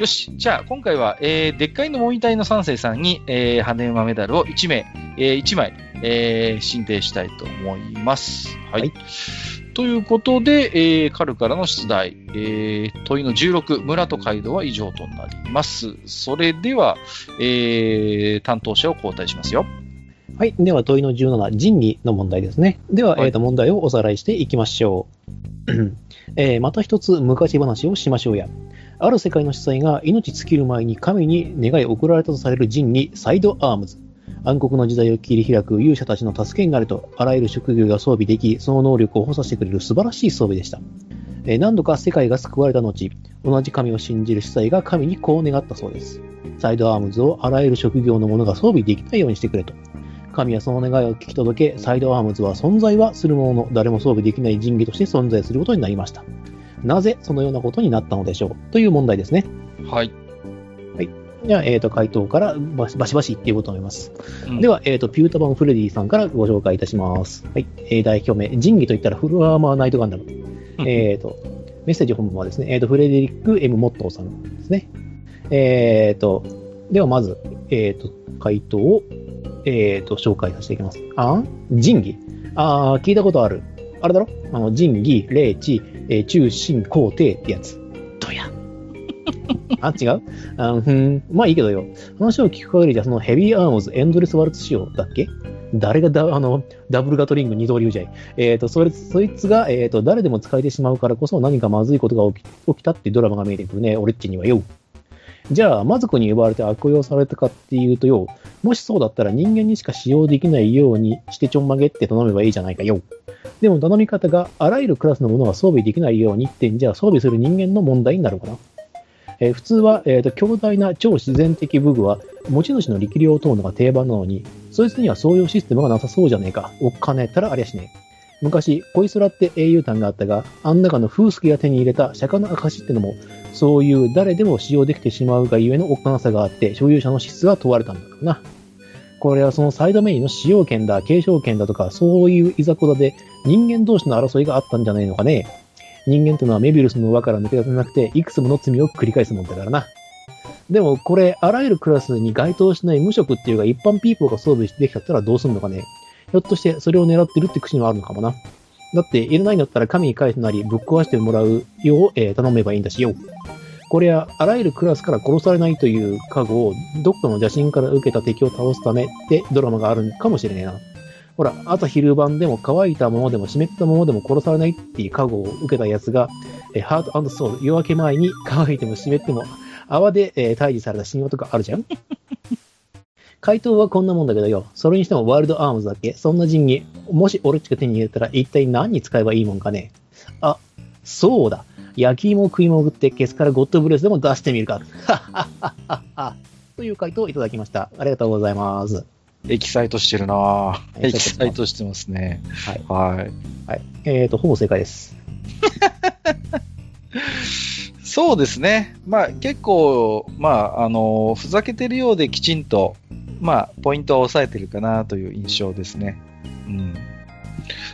S1: よし、じゃあ今回は、えー、でっかいのもみたいの三世さんに、えー、羽馬メダルを1名、えー、1枚、えー、申請したいと思います。はい。はい、ということで、えー、カルからの出題、えー、問いの16、村と街道は以上となります。それでは、えー、担当者を交代しますよ。
S2: はい。では、問いの17、仁義の問題ですね。では、はい、えっ、ー、と、問題をおさらいしていきましょう。えー、また一つ昔話をしましょうや。ある世界の司祭が命尽きる前に神に願い送られたとされる陣にサイドアームズ。暗黒の時代を切り開く勇者たちの助けになると、あらゆる職業が装備でき、その能力を補佐してくれる素晴らしい装備でした。えー何度か世界が救われた後、同じ神を信じる司祭が神にこう願ったそうです。サイドアームズをあらゆる職業の者が装備できないようにしてくれと。神はその願いを聞き届け、サイドアームズは存在はするものの、誰も装備できない人技として存在することになりました。なぜそのようなことになったのでしょう？という問題ですね。
S1: はい。
S2: じゃあ、えっ、と、回答からバシバシ言っていこうと思います。
S1: うん
S2: では、えっ、と、ピュータバンフレディさんからご紹介いたします。はい。えー、代表名、仁義といったらフルアーマーナイトガンダム。えっと、メッセージ本文はですね、えっ、と、フレデリック・ M・ モットーさんですね。えっ、と、ではまず、えっ、と、回答を、えっ、と、紹介させていきます。あん？仁義あー、聞いたことある。あれだろ？あの、仁義、霊知、えー中心、皇帝ってやつ。どや。あ、違う？あふん。まあいいけどよ。話を聞く限りじゃ、そのヘビーアームズエンドレスワルツ仕様だっけ？誰がダあのダブルガトリング二刀流じゃい。えっ、と、それ、そいつが、えっ、と、誰でも使えてしまうからこそ何かまずいことが起き起きたってドラマが見えてくるね、俺っちにはよ。じゃあ、マズコに奪われて悪用されたかっていうとよ、もしそうだったら人間にしか使用できないようにしてちょんまげって頼めばいいじゃないかよ。でも頼み方があらゆるクラスのものが装備できないようにってんじゃ装備する人間の問題になるかな。えー普通は、えーと強大な超自然的武具は持ち主の力量を問うのが定番なのに、そいつにはそういうシステムがなさそうじゃねえか。おっかねえったらありゃしねえ。昔、恋空って英雄譚があったが、あん中の風助が手に入れた釈迦の証ってのも、そういう誰でも使用できてしまうがゆえのおっかなさがあって、所有者の資質が問われたんだからな。これはそのサイドメインの使用権だ、継承権だとか、そういういざこざで人間同士の争いがあったんじゃないのかね。人間というのはメビルスの輪から抜け出せなくて、いくつもの罪を繰り返すもんだからな。でもこれ、あらゆるクラスに該当しない無職っていうか一般ピーポーが装備できたったらどうすんのかね。ひょっとしてそれを狙ってるって口にはあるのかもな。だって、いらないんだったら神に返すなり、ぶっ壊してもらうよう、えー頼めばいいんだしよ。これは、あらゆるクラスから殺されないという覚悟を、どっかの邪神から受けた敵を倒すためってドラマがあるかもしれねえな。ほら、朝昼晩でも乾いたままでも湿ったままでも殺されないっていう覚悟を受けたやつが、えーハートソウル、夜明け前に乾いても湿っても、泡で、えー退治された神話とかあるじゃん回答はこんなもんだけどよ。それにしてもワイルドアームズだっけそんな神器、もし俺っちが手に入れたら一体何に使えばいいもんかねあ、そうだ。焼き芋を食い潜ってケスからゴッドブレスでも出してみるか。はっはっはっはっは。という回答をいただきました。ありがとうございます。
S1: エキサイトしてるなぁ
S2: エ
S1: エキ
S2: キ
S1: サイトしてますね。
S2: はい。
S1: はい。
S2: はい。えっ、と、ほぼ正解です。
S1: そうですね。まあ結構、まあ、あの、ふざけてるようできちんと、まあ、ポイントは抑えてるかなという印象ですね。うん。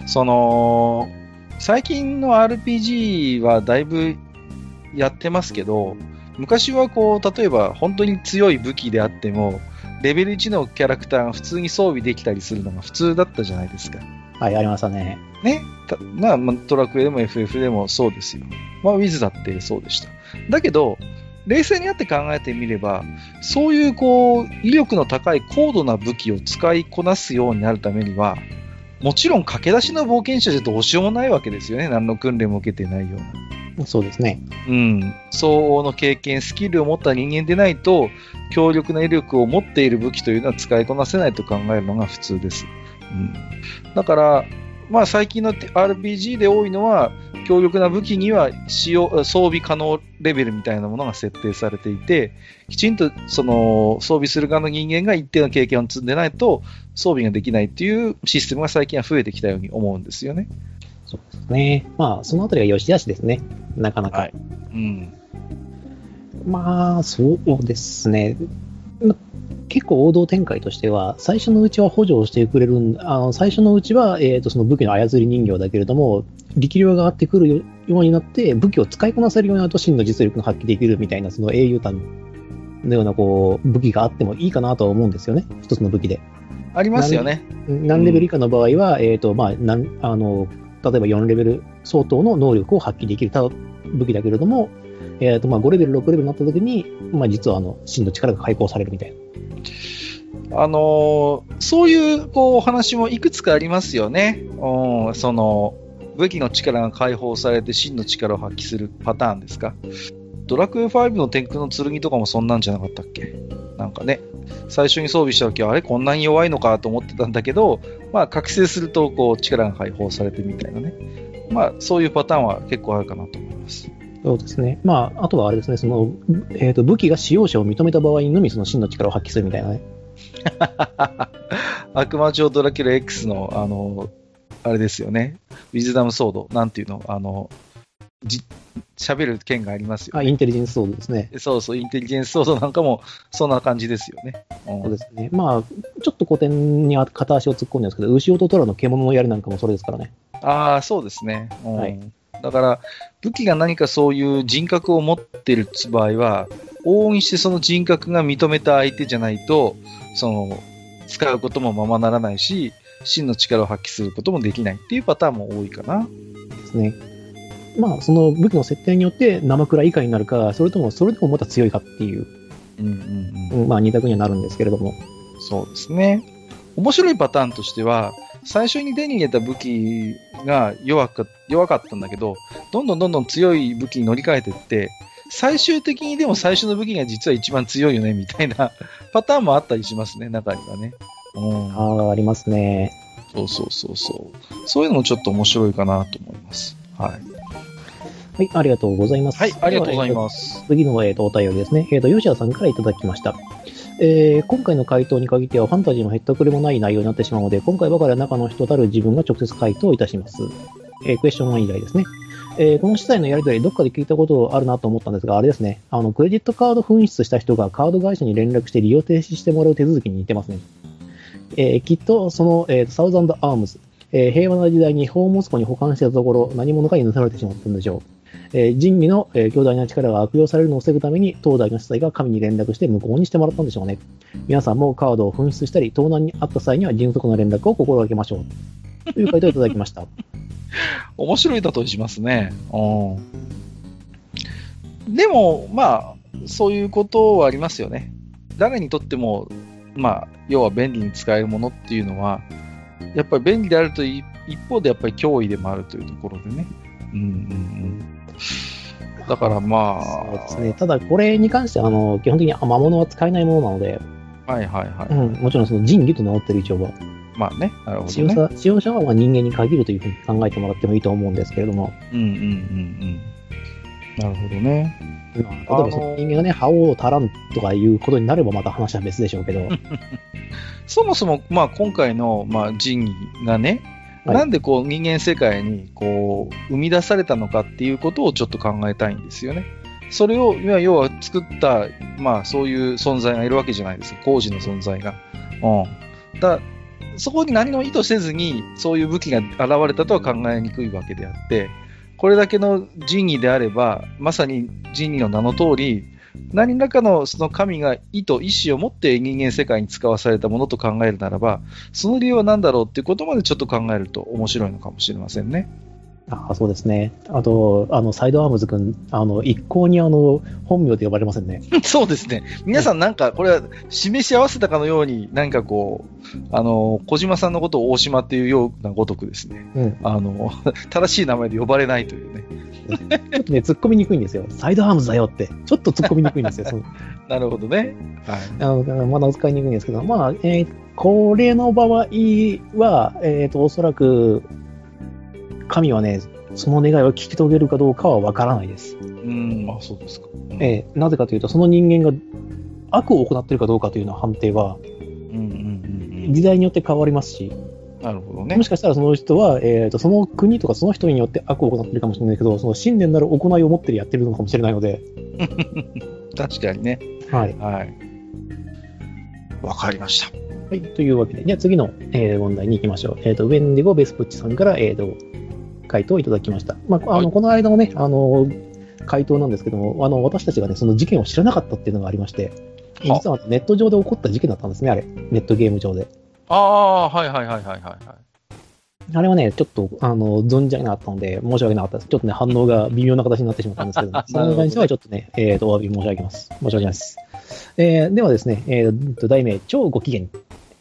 S1: その、最近の RPG はだいぶやってますけど、昔はこう、例えば本当に強い武器であっても、レベル1のキャラクターが普通に装備できたりするのが普通だったじゃないですか。
S2: はい、ありましたね。
S1: ね。たまあ、まあトラクエでも FF でもそうですよ。まあ、ウィズだってそうでした。だけど、冷静になって考えてみれば、そういうこう、威力の高い高度な武器を使いこなすようになるためには、もちろん駆け出しの冒険者じゃどうしようもないわけですよね。何の訓練も受けてないような。
S2: そうですね。
S1: うん。相応の経験、スキルを持った人間でないと、強力な威力を持っている武器というのは使いこなせないと考えるのが普通です。うん。だから、まあ最近の RPG で多いのは、強力な武器には使用、装備可能レベルみたいなものが設定されていて、きちんとその装備する側の人間が一定の経験を積んでないと装備ができないっていうシステムが最近は増えてきたように思うんですよね。
S2: そうですね。まあ、そのあたりが良し悪しですね。なかなか。
S1: はいうん。
S2: まあ、そうですね。ま結構王道展開としては、最初のうちは補助をしてくれるんあの最初のうちは、えー、とその武器の操り人形だけれども、力量が上がってくるようになって、武器を使いこなせるようになると真の実力が発揮できるみたいな、その英雄譚のようなこう武器があってもいいかなとは思うんですよね。一つの武器で。
S1: ありますよね。
S2: 何レベル以下の場合は、えーとまあ、なんあの例えば4レベル相当の能力を発揮できるた武器だけれども、えーとまあ、5レベル、6レベルになった時に、まあ、実はあの真の力が解放されるみたいな。
S1: あのーそういうこうお話もいくつかありますよね。うん、その武器の力が解放されて真の力を発揮するパターンですか。ドラクエ5の天空の剣とかもそんなんじゃなかったっけなんかね。最初に装備した時は、あれこんなに弱いのかと思ってたんだけど、まあ、覚醒すると、こう、力が解放されてみたいなね。まあ、そういうパターンは結構あるかなと思います。
S2: そうですね。まあ、あとはあれですね、その、えっ、と、武器が使用者を認めた場合のみ、その真の力を発揮するみたいなね。
S1: 悪魔城ドラキュラ X の、あの、あれですよね。ウィズダムソード、なんていうの、あの、じ、喋る剣がありますよ、
S2: あ、インテリジェンスソードですね。
S1: そうそう、インテリジェンスソードなんかも、そんな感じですよね。うん
S2: そうですね。まあ、ちょっと古典に片足を突っ込んでるんですけど、牛音虎の獣の槍なんかもそれですからね。
S1: ああ、そうですね。うん
S2: はい
S1: だから、武器が何かそういう人格を持ってる場合は、往々にしてその人格が認めた相手じゃないと、その、使うこともままならないし、真の力を発揮することもできないっていうパターンも多いかな。
S2: ですね。まあ、その武器の設定によって生倉以下になるか、それともそれでもまた強いかっていう、
S1: うんうんうん。
S2: うんまあ、二択にはなるんですけれども。
S1: そうですね。面白いパターンとしては、最初に手に入れた武器が弱か弱かったんだけど、どんどんどんどん強い武器に乗り換えていって、最終的にでも最初の武器が実は一番強いよね、みたいな パターンもあったりしますね、中にはね。うん。
S2: ああ、ありますね。
S1: そうそうそうそう。そういうのもちょっと面白いかなと思います。はい。
S2: はい、ありがとうございます。
S1: はい、ありがとうござい
S2: す。
S1: ます。
S2: 次の、えー、とお便りですね。えっ、と、吉田さんからいただきました。えー今回の回答に限ってはファンタジーのヘッドクレもない内容になってしまうので、今回ばかりは中の人たる自分が直接回答いたします。えークエスチョン1以来ですね。えーこの資材のやり取り、どっかで聞いたことあるなと思ったんですが、あれですね。あの、クレジットカード紛失した人がカード会社に連絡して利用停止してもらう手続きに似てますね。えーきっと、その、えーサウザンドアームズ、えー平和な時代に宝物庫に保管したところ、何者かに盗まれてしまったんでしょう。えー仁義の、えー強大な力が悪用されるのを防ぐために、東大の司祭が神に連絡して無効にしてもらったんでしょうね。皆さんもカードを紛失したり、盗難にあった際には迅速な連絡を心がけましょう。という回答をいただきました。
S1: 面白い例えしますね。うん。でも、まあ、そういうことはありますよね。誰にとっても、まあ、要は便利に使えるものっていうのは、やっぱり便利であるという一方でやっぱり脅威でもあるというところでね。うんうんうん。だからまあ、
S2: そうですね。ただ、これに関しては、あの、基本的に魔物は使えないものなので、
S1: はいはいはい。
S2: うん、もちろんその仁義と名乗ってる以上は、
S1: まあね、なるほどね。
S2: 使用者使用者はまあ人間に限るというふうに考えてもらってもいいと思うんですけれども、
S1: うんうんうんうん。なるほどね。
S2: まあ、例えばその人間がね、覇王足らんとかいうことになればまた話は別でしょうけど、
S1: そもそも、まあ、今回の、まあ、仁義がね、なんでこう人間世界にこう生み出されたのかっていうことをちょっと考えたいんですよね。それを、いや要は作った、まあそういう存在がいるわけじゃないですか。工事の存在が。うん。だそこに何も意図せずに、そういう武器が現れたとは考えにくいわけであって、これだけの仁義であれば、まさに仁義の名の通り、何らかのその神が意図、意志を持って人間世界に使わされたものと考えるならば、その理由は何だろうっていうことまでちょっと考えると面白いのかもしれませんね。
S2: ああそうですね。あと、あの、サイドアームズ君、あの、一向にあの、本名で呼ばれませんね。
S1: そうですね。皆さんなんか、これは示し合わせたかのように、なんかこう、あの、小島さんのことを大島っていうようなごとくですね。
S2: うん。
S1: あの、正しい名前で呼ばれないというね。
S2: ちょっとね、突っ込みにくいんですよ。サイドアームズだよって。ちょっと突っ込みにくいんですよ。
S1: なるほどね。はい。
S2: あのまだ使いにくいんですけど、まあ、えーこれの場合は、えっ、と、おそらく、神はね、その願いを聞き遂げるかどうかはわからないです。
S1: うん、あ、そうですか。うん
S2: えーなぜかというと、その人間が悪を行っているかどうかというのは判定は、
S1: うんうんうんうん。
S2: 時代によって変わりますし、
S1: なるほどね
S2: も。しかしたらその人は、えーと、その国とかその人によって悪を行っているかもしれないけど、その信念なる行いを持ってやってるのかもしれないので、
S1: 確かにね。
S2: はい。
S1: はい。わかりました。
S2: はい、というわけで、じゃあ次の、えー問題に行きましょう。えっ、と、ウェンディゴ・ベスプッチさんから、えっ、と、回答をいただきました。まあ、あの、
S1: はい
S2: この間のね、あの、回答なんですけども、あの、私たちがね、その事件を知らなかったっていうのがありまして、
S1: は
S2: 実はネット上で起こった事件だったんですね、あれ。ネットゲーム上で。
S1: ああ、はいはいはいはいはいはい。
S2: あれはね、ちょっと、あの、存じ上げなかったので、申し訳なかったです。ちょっとね、反応が微妙な形になってしまったんですけど、それに関してはちょっとね、えっ、と、お詫び申し上げます。申し訳ないです。えーではですね、えーと、題名、超ご機嫌。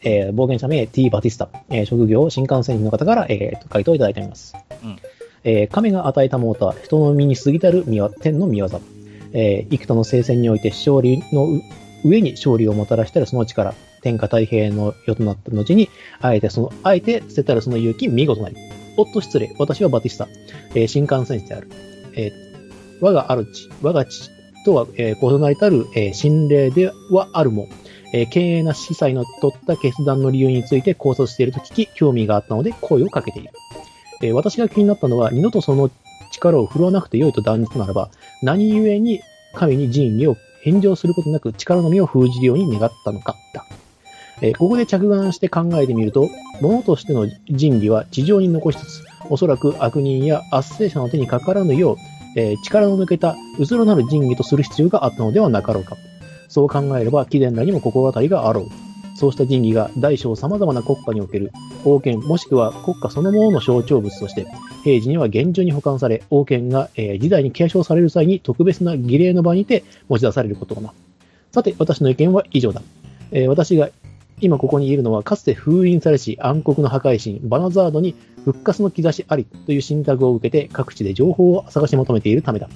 S2: えー冒険者名 T・ バティスタ、えー職業新幹線員の方から、えーと回答をいただいております。
S1: うん
S2: えー神が与えたモーター、人の身に過ぎたる天の見業。えー幾多の聖戦において勝利のう上に勝利をもたらしたらその力、天下太平の世となった後に、あえてその、あえて捨てたらその勇気見事なり。おっと失礼、私はバティスタ、えー新幹線士である。えー我が主、我が父とは、えー異なりたる、えー心霊ではあるも、えー、経営な司祭の取った決断の理由について考察していると聞き、興味があったので声をかけている。えー私が気になったのは、二度とその力を振るわなくてよいと断じたならば、何故に神に仁義を返上することなく力の実を封じるように願ったのかだ。えーここで着眼して考えてみると、物としての仁義は地上に残しつつ、おそらく悪人や圧政者の手にかからぬよう、えー力の抜けた、うつろなる仁義とする必要があったのではなかろうか。そう考えれば、貴殿らにも心当たりがあろう。そうした仁義が大小様々な国家における王権もしくは国家そのものの象徴物として、平時には厳重に保管され、王権が、えー時代に継承される際に特別な儀礼の場にて持ち出されることをな。さて、私の意見は以上だ。えー私が今ここにいるのは、かつて封印されし暗黒の破壊神、バナザードに復活の兆しありという信託を受けて各地で情報を探し求めているためだ。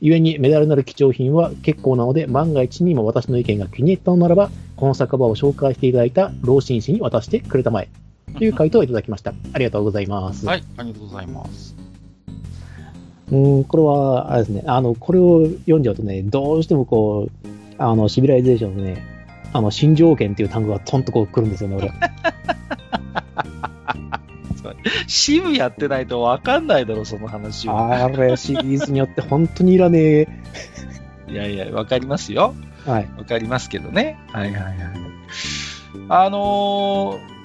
S2: 故にメダルなる貴重品は結構なので、万が一にも私の意見が気に入ったのならば、この酒場を紹介していただいた老紳士に渡してくれたまえ。という回答をいただきました。ありがとうございます。
S1: はい、ありがとうございます。
S2: うーん、これは、あれですね、あの、これを読んじゃうとね、どうしてもこう、あの、シビライゼーションのね、あの、新条件っていう単語がトンとこう来るんですよね、俺。
S1: 支部やってないと分かんないだろ、その話は。
S2: あれ、シリーズによって本当にいらねえ。
S1: いやいや、分かりますよ。
S2: はい。
S1: 分かりますけどね。はいはいはい。あのー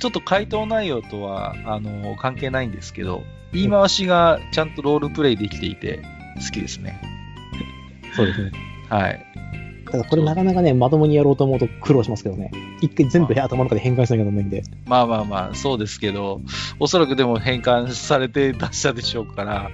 S1: ちょっと回答内容とは、あのー関係ないんですけど、言い回しがちゃんとロールプレイできていて、好きですね。
S2: そうですね。
S1: はい。
S2: ただこれなかなかね、まともにやろうと思うと苦労しますけどね。一回全部頭の中で変換しなきゃならないんで。
S1: まあまあまあ、そうですけど、おそらくでも変換されて出したでしょうから、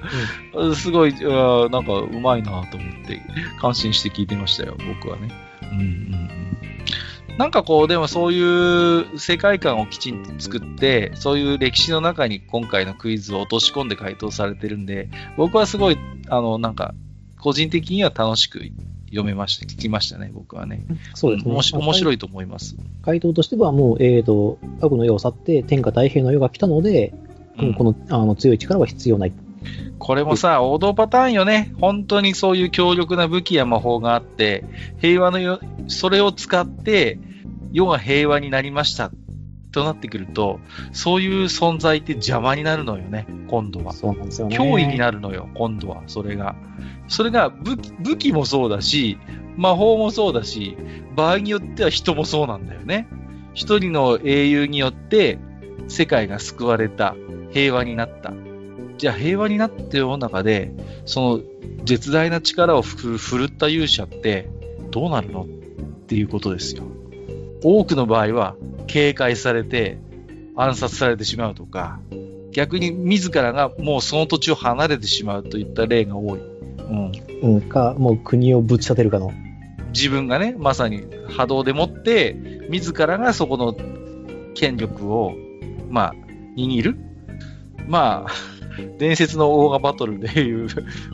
S1: すごい、うんなんかうまいなと思って、感心して聞いてましたよ、僕はね。うんうんうん。なんかこう、でもそういう世界観をきちんと作って、そういう歴史の中に今回のクイズを落とし込んで回答されてるんで、僕はすごい、あの、なんか、個人的には楽しく読めました、聞きましたね、僕はね。
S2: そうですね。
S1: 面白
S2: い。
S1: いと思います。
S2: 回答としてはもう、えーと、悪の世を去って天下太平の世が来たので、
S1: うん
S2: このあの強い力は必要ない。
S1: これもさ、王道パターンよね。本当にそういう強力な武器や魔法があって、平和のよ、それを使って、世が平和になりました。となってくると、そういう存在って邪魔になるのよね、今度は。
S2: そうなんですよね。
S1: 脅威になるのよ、今度は、それが。それが武器武器もそうだし、魔法もそうだし、場合によっては人もそうなんだよね。一人の英雄によって世界が救われた、平和になった。じゃあ平和になった世の中で、その絶大な力をふ振るった勇者ってどうなるの？っていうことですよ。多くの場合は警戒されて暗殺されてしまうとか、逆に自らがもうその土地を離れてしまうといった例が多い。うん、
S2: うん、か、もう国をぶち立てるかの。
S1: 自分がね、まさに波動でもって、自らがそこの権力を、まあ、握る。まあ、伝説のオーガバトルでいう、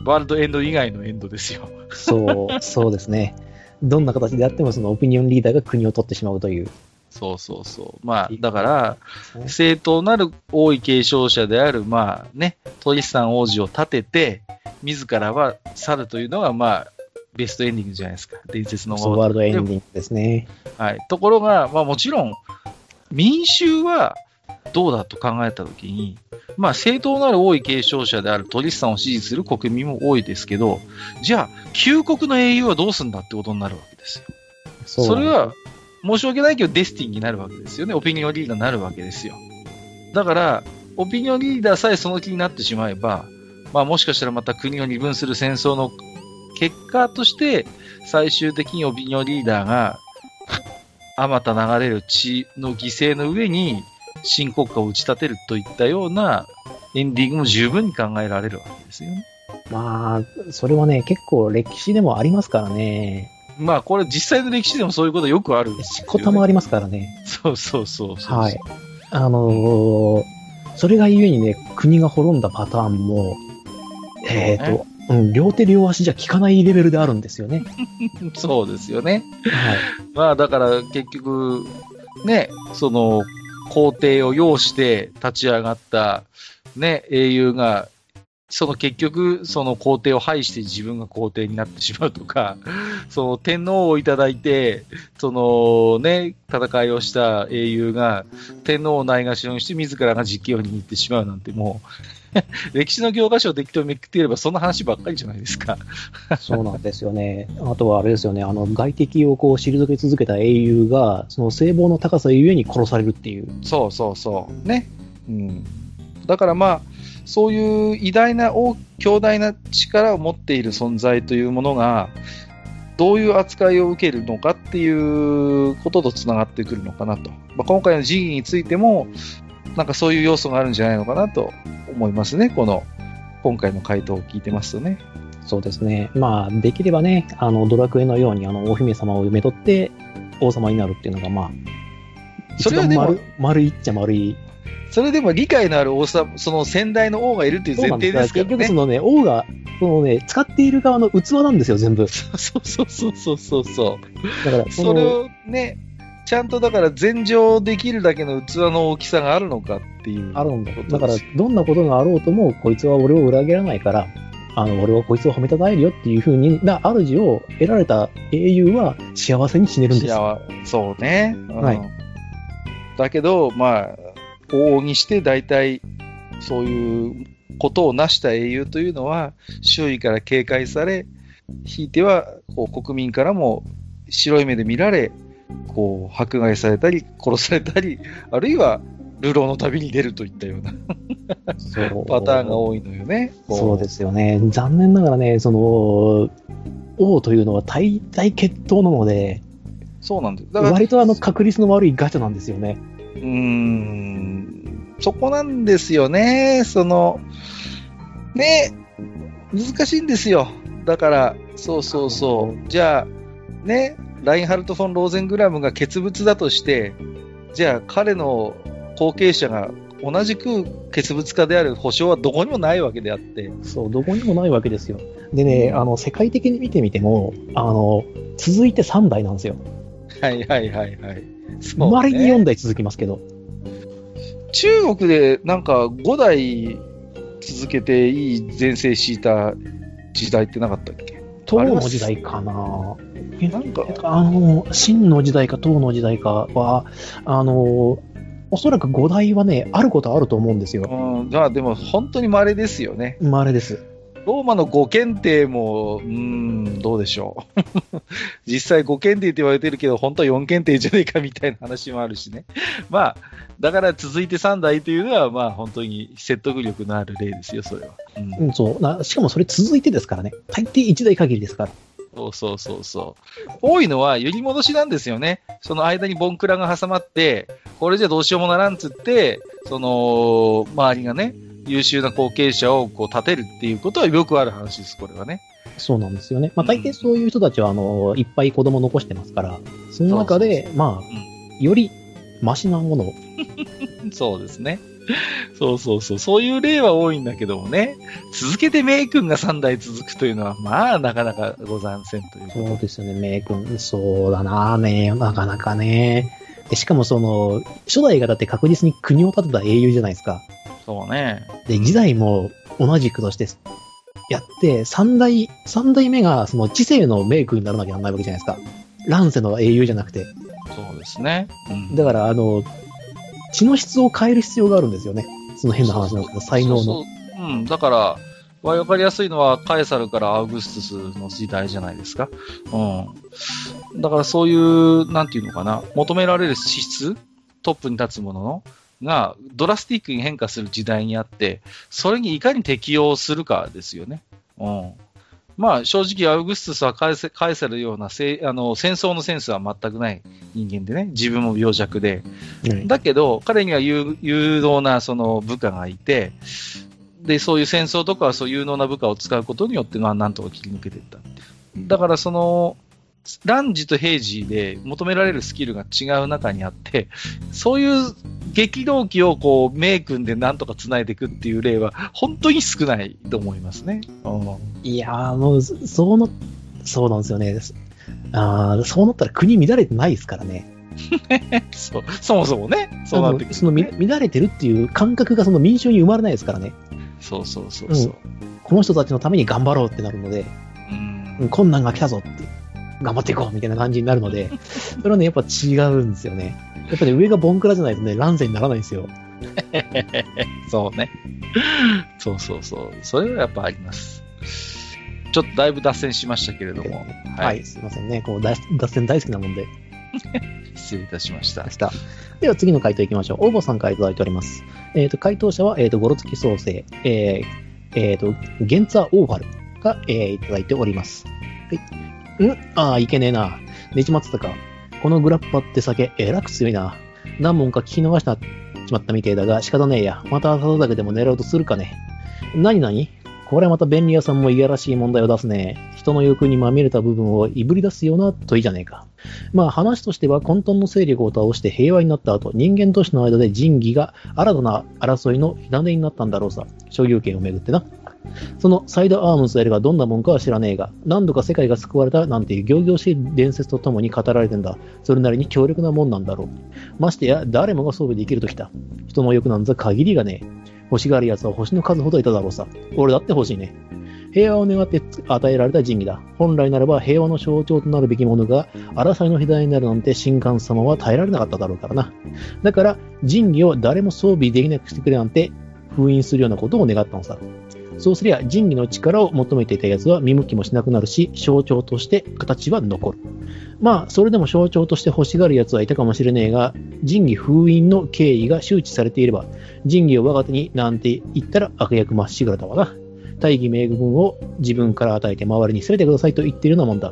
S1: ワールドエンド以外のエンドですよ。
S2: そう、そうですね。どんな形であっても、そのオピニオンリーダーが国を取ってしまうという。
S1: そうそうそう。まあ、だから、正当なる王位継承者である、まあね、トリスタン王子を立てて、自らは去るというのが、まあ、ベストエンディングじゃないですか。伝説の
S2: ワールドエンディングですね。
S1: はい。ところが、まあもちろん、民衆はどうだと考えたときに、まあ正当なる王位継承者であるトリスタンを支持する国民も多いですけど、じゃあ、旧国の英雄はどうすんだってことになるわけですよ。
S2: そう
S1: それは、申し訳ないけどデスティンになるわけですよね。オピニオンリーダーになるわけですよ。だから、オピニオンリーダーさえその気になってしまえば、まあもしかしたらまた国を二分する戦争の結果として、最終的にオピニオンリーダーが、あまた流れる血の犠牲の上に、新国家を打ち立てるといったようなエンディングも十分に考えられるわけですよね。
S2: まあ、それはね、結構歴史でもありますからね。
S1: まあこれ実際の歴史でもそういうことよくあるんですよ、
S2: しこたまありますからね。
S1: そうそうそうそう。
S2: はい。あのーそれがゆえにね、国が滅んだパターンも、えっ、
S1: そう
S2: と、うん、両手両足じゃ効かないレベルであるんですよね。
S1: そうですよね。
S2: はい。
S1: まあだから結局、ね、その皇帝を要して立ち上がった、ね、英雄が、その結局、その皇帝を排して自分が皇帝になってしまうとか、その天皇をいただいて、そのね、戦いをした英雄が天皇をないがしろにして自らが実権を握ってしまうなんてもう、歴史の教科書を適当にめくっていればそんな話ばっかりじゃないですか。
S2: そうなんですよね。あとはあれですよね、あの、外敵をこう退け続けた英雄が、その聖望の高さゆえに殺されるっていう。
S1: そうそうそう。ね。うん。だからまあ、そういう偉大な大、強大な力を持っている存在というものが、どういう扱いを受けるのかっていうこととつながってくるのかなと。まあ、今回の時期についても、なんかそういう要素があるんじゃないのかなと思いますね。この、今回の回答を聞いてますとね。
S2: そうですね。まあ、できればね、あの、ドラクエのように、あの、お姫様をめとって、王様になるっていうのが、まあ、
S1: それはでも
S2: 丸丸いっちゃ丸い。
S1: それでも理解のある王様、その先代の王がいるっていう前提ですからね
S2: 結局そ。のね、王が、そのね、使っている側の器なんですよ、全部。
S1: そうそうそうそうそうそう。
S2: だから、その
S1: それをね、ちゃんとだから前情できるだけの器の大きさがあるのかっていう。
S2: あるんだ。だから、どんなことがあろうとも、こいつは俺を裏切らないから、あの、俺はこいつを褒めたたえるよっていう風にな、主を得られた英雄は幸せに死ねるんですよ。
S1: 幸そうね。うん
S2: はい
S1: だけど、まあ、往々にして大体、そういうことを成した英雄というのは、周囲から警戒され、ひいてはこう国民からも白い目で見られ、こう迫害されたり、殺されたり、あるいは流浪の旅に出るといったような
S2: そう
S1: パターンが多いのよね。こ
S2: そうですよね。残念ながらね、その、王というのは大体血統なので、
S1: そうなんです。だから、
S2: 割とあの確率の悪いガチャなんですよね。
S1: うーん、そこなんですよね。その、ね、難しいんですよ。だから、そうそうそう。じゃあ、ね、ラインハルト・フォン・ローゼングラムが欠物だとして、じゃあ彼の後継者が同じく欠物化である保証はどこにもないわけであって、
S2: そう、どこにもないわけですよ。でね、あの、世界的に見てみても、あの、続いて3代なんですよ。
S1: はいはいはいはい。
S2: 生まれに4代続きますけど。
S1: 中国でなんか5代続けていい前世敷いた時代ってなかったっけ？
S2: 唐の時代かな。え
S1: なんか、
S2: あの、秦の時代か唐の時代かは、あの、おそらく5代はね、あることあると思うんですよ。
S1: うん、まあでも本当に稀ですよね。
S2: まあ、あれです。
S1: ローマの五検定も、うーん、どうでしょう。実際五検定って言われてるけど、本当は4検定じゃねえかみたいな話もあるしね。まあ、だから続いて3代というのは、まあ本当に説得力のある例ですよ、それは。うん
S2: うん、そうな。しかもそれ続いてですからね。大抵1代限りですから。
S1: そうそうそうそう。多いのは、揺り戻しなんですよね。その間にボンクラが挟まって、これじゃどうしようもならんっつって、その、周りがね、優秀な後継者をこう立てるっていうことはよくある話です、これはね。
S2: そうなんですよね。まあ、大抵そういう人たちは、あの、いっぱい子供残してますから、その中で、まあ、よりマシなものを。
S1: そうですね。そうそうそう。そういう例は多いんだけどもね。続けてメイ君が3代続くというのは、まあ、なかなかござんせんという
S2: そうですよね、メイ君。そうだなね、なかなかね。でしかもその、初代がだって確実に国を建てた英雄じゃないですか。
S1: そうね。
S2: で、時代も同じくとして、やって、三代、三代目がその知性のメイクにならなきゃならないわけじゃないですか。乱世の英雄じゃなくて。
S1: そうですね。うん
S2: だから、あの、血の質を変える必要があるんですよね。その変な話なんですけど、才能の。
S1: そうそううん、だから、わかりやすいのは、カエサルからアウグストゥスの時代じゃないですか。うん。だからそういう、なんていうのかな、求められる資質、トップに立つものの、が、ドラスティックに変化する時代にあって、それにいかに適応するかですよね。うん。まあ、正直、アウグストゥスはカエサカエサルのようなせあの戦争のセンスは全くない人間でね、自分も病弱で、
S2: うん
S1: だけど、彼には有有能なその部下がいて、で、そういう戦争とかはそう有能な部下を使うことによって、まあ、なんとか切り抜けていった。だから、その、ランジとヘイジで求められるスキルが違う中にあって、そういう激動機をこう、メイ君でなんとか繋いでいくっていう例は、本当に少ないと思いますね。うん
S2: いやー、もう、そうの、そうなんですよね。あーそうなったら国乱れてないですからね。
S1: そうそもそもね、そうなってくる、
S2: そのみ乱れてるっていう感覚がその民衆に生まれないですからね。
S1: そうそうそうそう。
S2: この人たちのために頑張ろうってなるので、
S1: うん
S2: うん困難が来たぞって、頑張っていこうみたいな感じになるので、それはね、やっぱ違うんですよね。やっぱり、上がボンクラじゃないとね、乱世にならないんですよ。
S1: そうね。そうそうそう。それはやっぱあります。ちょっとだいぶ脱線しましたけれども、
S2: はい、すいませんね。こう脱脱線大好きなもんで。
S1: 失礼いたしました
S2: で。した。では次の回答いきましょう。応募さんからいただいております。えっ、と、回答者は、えっ、と、ゴロツキ創生、えー、えっ、と、ゲンツァーオーファルが、えーいただいております。はい。ん？ああ、いけねえな。寝ちまってたか。このグラッパって酒、えらく強いな。何本か聞き逃したちまったみてえだが、仕方ねえや。また朝だけでも狙おうとするかね。なになにこれまた便利屋さんもいやらしい問題を出すね。人の欲にまみれた部分をいぶり出すような問いじゃねえか。まあ話としては混沌の勢力を倒して平和になった後、人間都市の間で仁義が新たな争いの火種になったんだろうさ。所有権をめぐってな。そのサイドアームズ L がどんなもんかは知らねえが、何度か世界が救われたなんていう仰々しい伝説とともに語られてんだ。それなりに強力なもんなんだろう。ましてや、誰もが装備できるときた。人の欲なんざ限りがねえ。欲しがる奴は星の数ほどいただろうさ。俺だって欲しいね。平和を願って与えられた仁義だ。本来ならば平和の象徴となるべきものが、争いの火種になるなんて神官様は耐えられなかっただろうからな。だから、仁義を誰も装備できなくしてくれなんて封印するようなことを願ったのさ。そうすりゃ、仁義の力を求めていた奴は見向きもしなくなるし、象徴として形は残る。まあ、それでも象徴として欲しがる奴はいたかもしれねえが、仁義封印の経緯が周知されていれば、仁義を我が手になんて言ったら悪役まっしぐらだわな。大義名分を自分から与えて周りに全てくださいと言っているようなもんだ。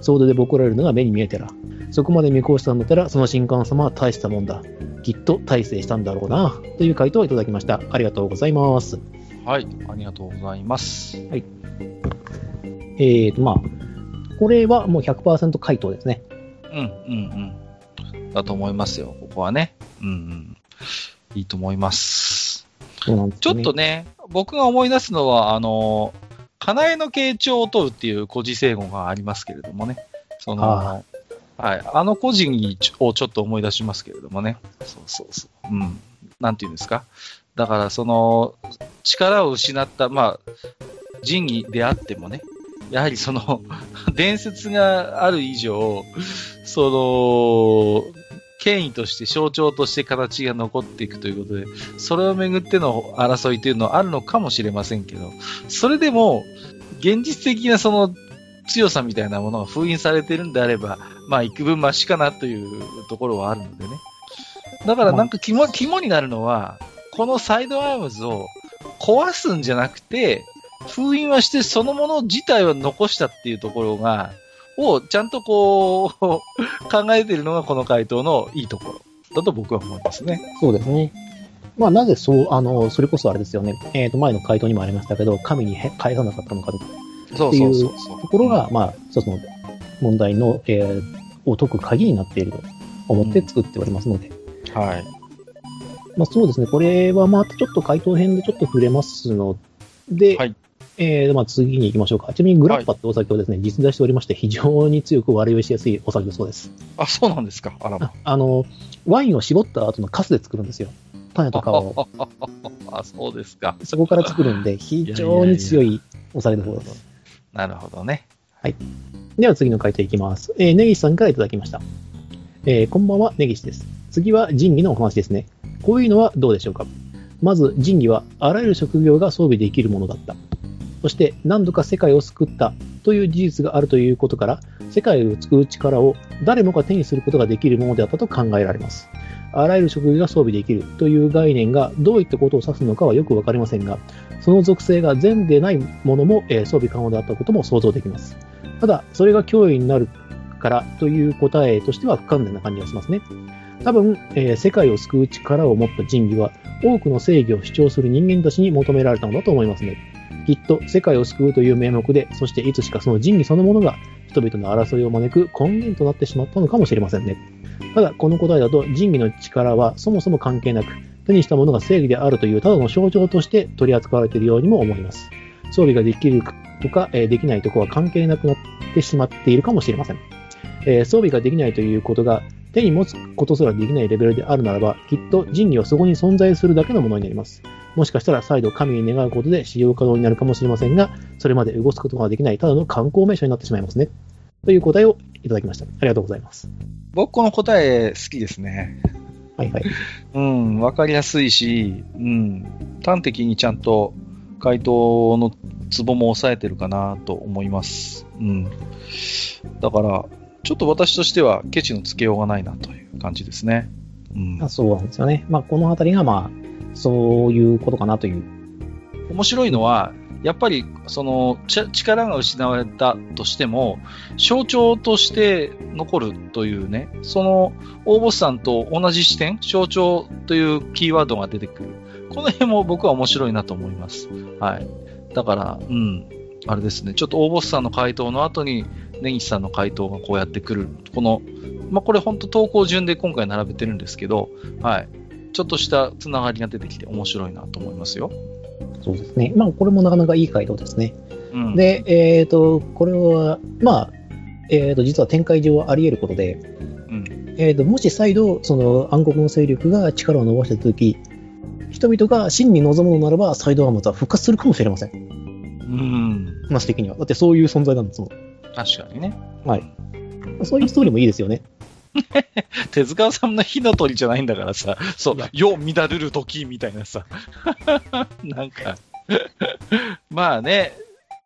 S2: 総出でボコられるのが目に見えてら。そこまで見越したんだったら、その神官様は大したもんだ。きっと大成したんだろうな。という回答をいただきました。ありがとうございます。
S1: はい、ありがとうございます。
S2: えーと、まあ、これはもう100%回答ですね。
S1: うん、うん、うん。だと思いますよ、ここはね。うん、うん。いいと思います。ちょっとね、僕が思い出すのは、あの、かなえの傾聴を取るっていう古事成語がありますけれどもね。その、
S2: あ
S1: はい。あの個人をちょっと思い出しますけれどもね。そうそうそう。うん。なんていうんですか？だから、その、力を失った、まあ、仁義であってもね、やはりその、伝説がある以上、その、権威として象徴として形が残っていくということで、それをめぐっての争いというのはあるのかもしれませんけど、それでも、現実的なその強さみたいなものが封印されてるんであれば、まあ、幾分マシかなというところはあるのでね。だからなんか肝、肝になるのは、このサイドアームズを壊すんじゃなくて、封印はしてそのもの自体は残したっていうところが、をちゃんとこう、考えているのがこの回答のいいところだと僕は思いますね。
S2: そうですね。まあ、なぜそう、あの、それこそあれですよね。えっ、と、前の回答にもありましたけど、神にへ返さなかったのかと
S1: そうそうそうそう。
S2: ところが、まあ、一つの問題の、えーを解く鍵になっていると思って作っておりますので。
S1: はい。
S2: まあ、そうですね。これはまたちょっと回答編でちょっと触れますので、
S1: はい
S2: えーまあ、次に行きましょうか。ちなみにグラッパってお酒をですね、実在しておりまして、非常に強く割り酔いしやすいお酒だそうです。
S1: あ、そうなんですか？あらま
S2: あ。あの、ワインを絞った後のカスで作るんですよ。種とかを。
S1: あ、そうですか。
S2: そこから作るんで、非常に強いお酒だそうです。
S1: なるほどね。
S2: では次の回答いきます。えー、ネギシさんからいただきました。えーこんばんは、ネギシです。次は仁義のお話ですね。こういうのはどうでしょうか？まず、仁義はあらゆる職業が装備できるものだった。そして、何度か世界を救ったという事実があるということから、世界を救う力を誰もが手にすることができるものであったと考えられます。あらゆる職業が装備できるという概念がどういったことを指すのかはよくわかりませんが、その属性が全でないものも、え装備可能であったことも想像できます。ただ、それが脅威になるからという答えとしては不完全な感じがしますね。多分、えー世界を救う力を持った人類は、多くの正義を主張する人間たちに求められたのだと思いますね。きっと世界を救うという名目で、そしていつしかその仁義そのものが人々の争いを招く根源となってしまったのかもしれませんね。ただ、この答えだと仁義の力はそもそも関係なく、手にしたものが正義であるというただの象徴として取り扱われているようにも思います。装備ができるとか、えーできないとこは関係なくなってしまっているかもしれません。えー装備ができないということが手に持つことすらできないレベルであるならば、きっと仁義はそこに存在するだけのものになります。もしかしたら再度神に願うことで使用可能になるかもしれませんが、それまで動かすことができないただの観光名所になってしまいますね。という答えをいただきました。ありがとうございます。
S1: 僕この答え好きですね。
S2: はいはい。
S1: うん、わかりやすいし、うん、端的にちゃんと回答のツボも抑えてるかなと思います。うん。だから、ちょっと私としてはケチのつけようがないなという感じですね。うん
S2: まあ、。そうなんですよね。まあ、このあたりが、まあ、そういうことかなという。
S1: 面白いのは、やっぱり、その、ち力が失われたとしても、象徴として残るというね、その、大ボスさんと同じ視点、象徴というキーワードが出てくる。この辺も僕は面白いなと思います。はい。だから、うん、あれですね、ちょっと大ボスさんの回答の後に、根岸さんの回答がこうやってくる。この、まあ、これ本当投稿順で今回並べてるんですけど、はい。ちょっとしたつながりが出てきて面白いなと思いますよ。
S2: そうですね。まあ、これもなかなかいい回答ですね。
S1: うん。
S2: で、えっ、と、これは、まあ、えっ、と、実は展開上はあり得ることで、
S1: うん。
S2: えっ、と、もし再度、その暗黒の勢力が力を伸ばしたとき、人々が真に望むのならば、サイドアームズは復活するかもしれません。
S1: うん。
S2: 話的には。だってそういう存在なんですもん。
S1: 確かにね。
S2: はい。そういうストーリーもいいですよね。
S1: 手塚さんの火の鳥じゃないんだからさ、そう
S2: いや、
S1: よ、乱れる時みたいなさ。なんか、まあね、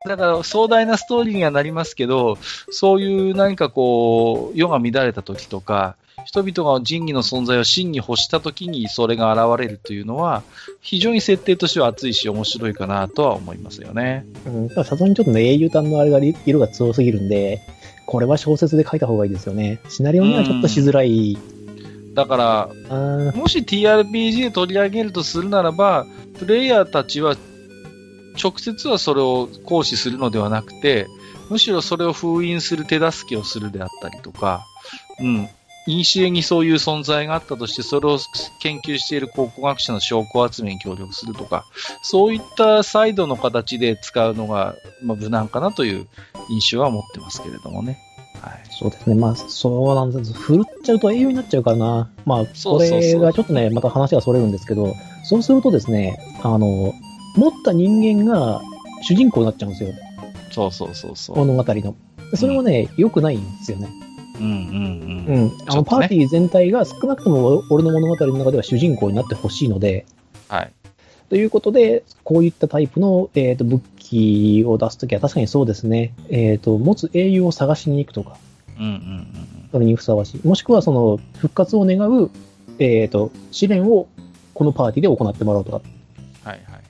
S1: だから壮大なストーリーにはなりますけど、そういう何かこう、世が乱れた時とか、人々が仁義の存在を真に欲した時にそれが現れるというのは、非常に設定としては熱いし面白いかなとは思いますよね。
S2: うん。さすがにちょっとね、英雄譚のあれがり色が強すぎるんで、これは小説で書いた方がいいですよね。シナリオにはちょっとしづらい。
S1: だから、もし TRPG で取り上げるとするならば、プレイヤーたちは直接はそれを行使するのではなくて、むしろそれを封印する手助けをするであったりとか、うん。古にそういう存在があったとして、それを研究している考古学者の証拠集めに協力するとか、そういったサイドの形で使うのが、まあ、無難かなという印象は持ってますけれどもね。はい。
S2: そうですね。まあ、そうなんです。振るっちゃうと英雄になっちゃうからな。まあ、これがちょっとね、また話がそれるんですけど、そうするとですね、あの、持った人間が主人公になっちゃうんですよ。
S1: そうそうそうそう。
S2: 物語の。それはね、良くないんですよね。
S1: うんうん
S2: う
S1: うん。
S2: ん。あの、パーティー全体が少なくとも俺の物語の中では主人公になってほしいので、
S1: はい。
S2: ということで、こういったタイプの、えー、と武器を出すときは確かにそうですね、えーと、持つ英雄を探しに行くとか、
S1: うんうんうん
S2: それにふさわしい。もしくはその復活を願う、えー、と試練をこのパーティーで行ってもらうとか、
S1: うん。はいはいはい。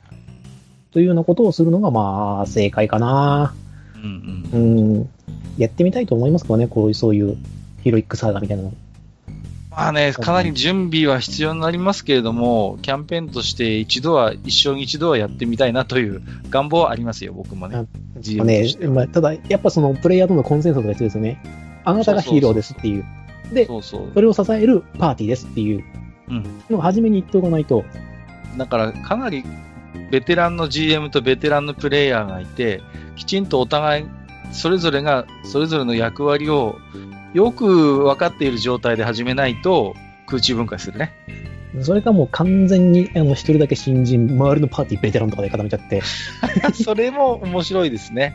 S2: というようなことをするのが、まあ、正解かな。
S1: うん
S2: う
S1: うん。
S2: ん。やってみたいと思いますけどね、こういう、そういうヒロイックサーガみたいなの。
S1: まあね、かなり準備は必要になりますけれども、キャンペーンとして一度は、一生に一度はやってみたいなという願望はありますよ、僕もね
S2: あ。ねまあ、ただ、やっぱそのプレイヤーとのコンセンサスが必要ですよね。あなたがヒーローですっていう。で、
S1: そうそう。
S2: それを支えるパーティーですっていう
S1: うん。
S2: のを初めに言っておかないと、
S1: だから、かなりベテランの GM とベテランのプレイヤーがいて、きちんとお互い、それぞれが、それぞれの役割をよく分かっている状態で始めないと、空中分解するね。
S2: それがもう完全に、あの、一人だけ新人、周りのパーティーベテランとかで固めちゃって、
S1: それも面白いですね。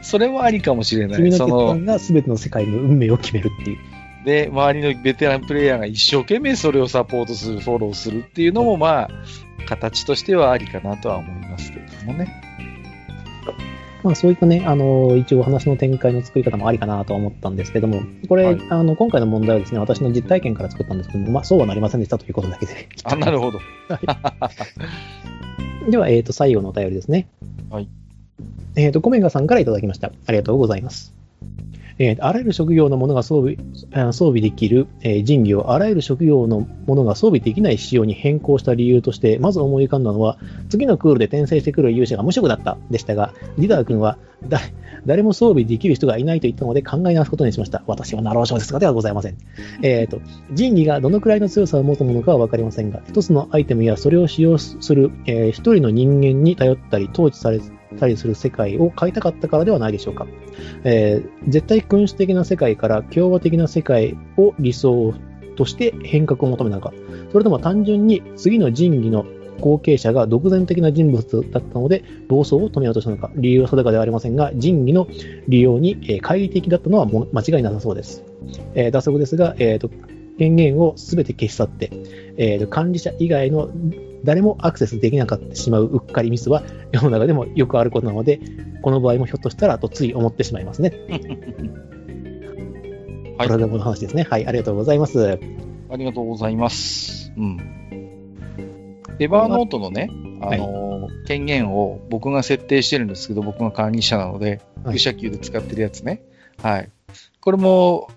S1: それもありかもしれない。
S2: 君の決断が全ての世界の運命を決めるっていう。
S1: で、周りのベテランプレイヤーが一生懸命それをサポートする、フォローするっていうのも、まあ、形としてはありかなとは思いますけれどもね。
S2: まあそういったね、あの、一応話の展開の作り方もありかなとは思ったんですけども、これ、
S1: はい
S2: あの、今回の問題はですね、私の実体験から作ったんですけども、まあそうはなりませんでしたということだけで。
S1: あ、なるほど。
S2: では、えっ、と、最後のお便りですね。
S1: はい。
S2: えっ、と、コメガさんからいただきました。ありがとうございます。えーあらゆる職業のものが装備装備できる、えー人技をあらゆる職業のものが装備できない仕様に変更した理由として、まず思い浮かんだのは、次のクールで転生してくる勇者が無職だったでしたが、リダー君はだ誰も装備できる人がいないと言ったので考え直すことにしました。私はナロー小説家ではございません。えーと、人技がどのくらいの強さを持つものかはわかりませんが、一つのアイテムやそれを使用する、えー一人の人間に頼ったり、統治されたりする世界を変えたかったからではないでしょうか。えー絶対君主的な世界から共和的な世界を理想として変革を求めたのか、それとも単純に次の人技の後継者が独善的な人物だったので暴走を止めようとしたのか、理由は定かではありませんが、人技の利用に、えー懐疑的だったのは間違いなさそうです。えー脱足ですが、えーと権限をすべて消し去って、えーと管理者以外の誰もアクセスできなかってしまううっかりミスは 世の中でもよくあることなので、この場合もひょっとしたらとつい思ってしまいますね。
S1: はい
S2: これでもの話ですね。はい、ありがとうございます。
S1: ありがとうございます。うん。エバーノートのね、あのー権限を僕が設定してるんですけど、僕が管理者なので、
S2: はい
S1: 愚者級で使ってるやつね。はい。これも、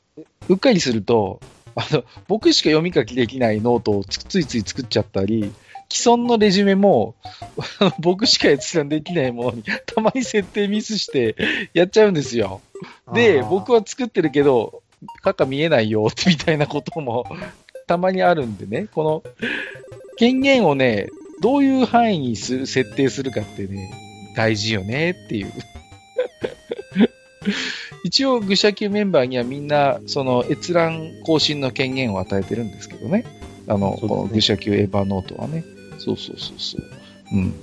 S1: うっかりすると、あの、僕しか読み書きできないノートをつついつい作っちゃったり、既存のレジュメも、僕しか閲覧できないものに、たまに設定ミスしてやっちゃうんですよ。で、僕
S2: は、
S1: は作ってるけど、カカ見えないよ、みたいなこともたまにあるんでね、この権限をね、どういう範囲にする設定するかってね、大事よねっていう。一応、愚者級メンバーにはみんな、その閲覧更新の権限を与えてるんですけどね。あの、
S2: ね
S1: この愚者級エヴァノートはね。そうそうそうそう。うん。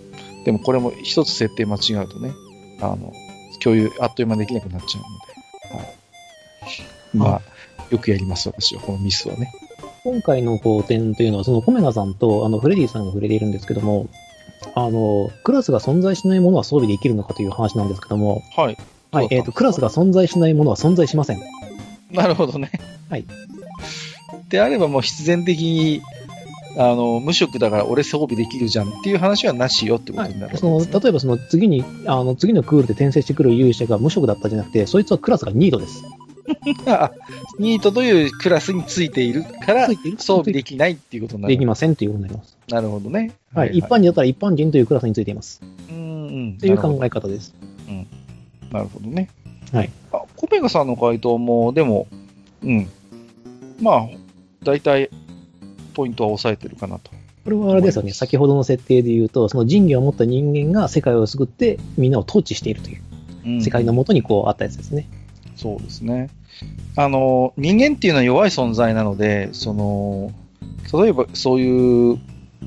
S1: でもこれも一つ設定間違うとね、あの、共有、あっという間にできなくなっちゃうので。はい。まあ、よくやります、私は、このミスはね。
S2: 今回のこう点というのは、そのコメガさんとあのフレディさんが触れているんですけども、あの、クラスが存在しないものは装備できるのかという話なんですけども、
S1: はい。
S2: はい、えっ、と、
S1: そう
S2: クラスが存在しないものは存在しません。
S1: なるほどね。
S2: はい。
S1: であればもう必然的に、あの、無職だから俺装備できるじゃんっていう話はなしよってことになるわけです
S2: その
S1: ね、
S2: 例えばその次に、あの次のクールで転生してくる勇者が無職だったじゃなくて、そいつはクラスがニードです。
S1: あニートというクラスについているから装備できないっていうことになる。
S2: できませんということになります。
S1: なるほどね。
S2: はい。一般人だったら一般人というクラスについています。
S1: うんうん。
S2: という考え方です。
S1: なるほどね。
S2: はい。
S1: あ、コメガさんの回答も、でも、うん。まあ、大体、ポイントは押さえてるかなと。
S2: これはあれですよね、先ほどの設定で言うと、その人義を持った人間が世界を救ってみんなを統治しているという、
S1: うん
S2: 世界のもとにこうあったやつですね。
S1: そうですね。あの、人間っていうのは弱い存在なので、その、例えばそういう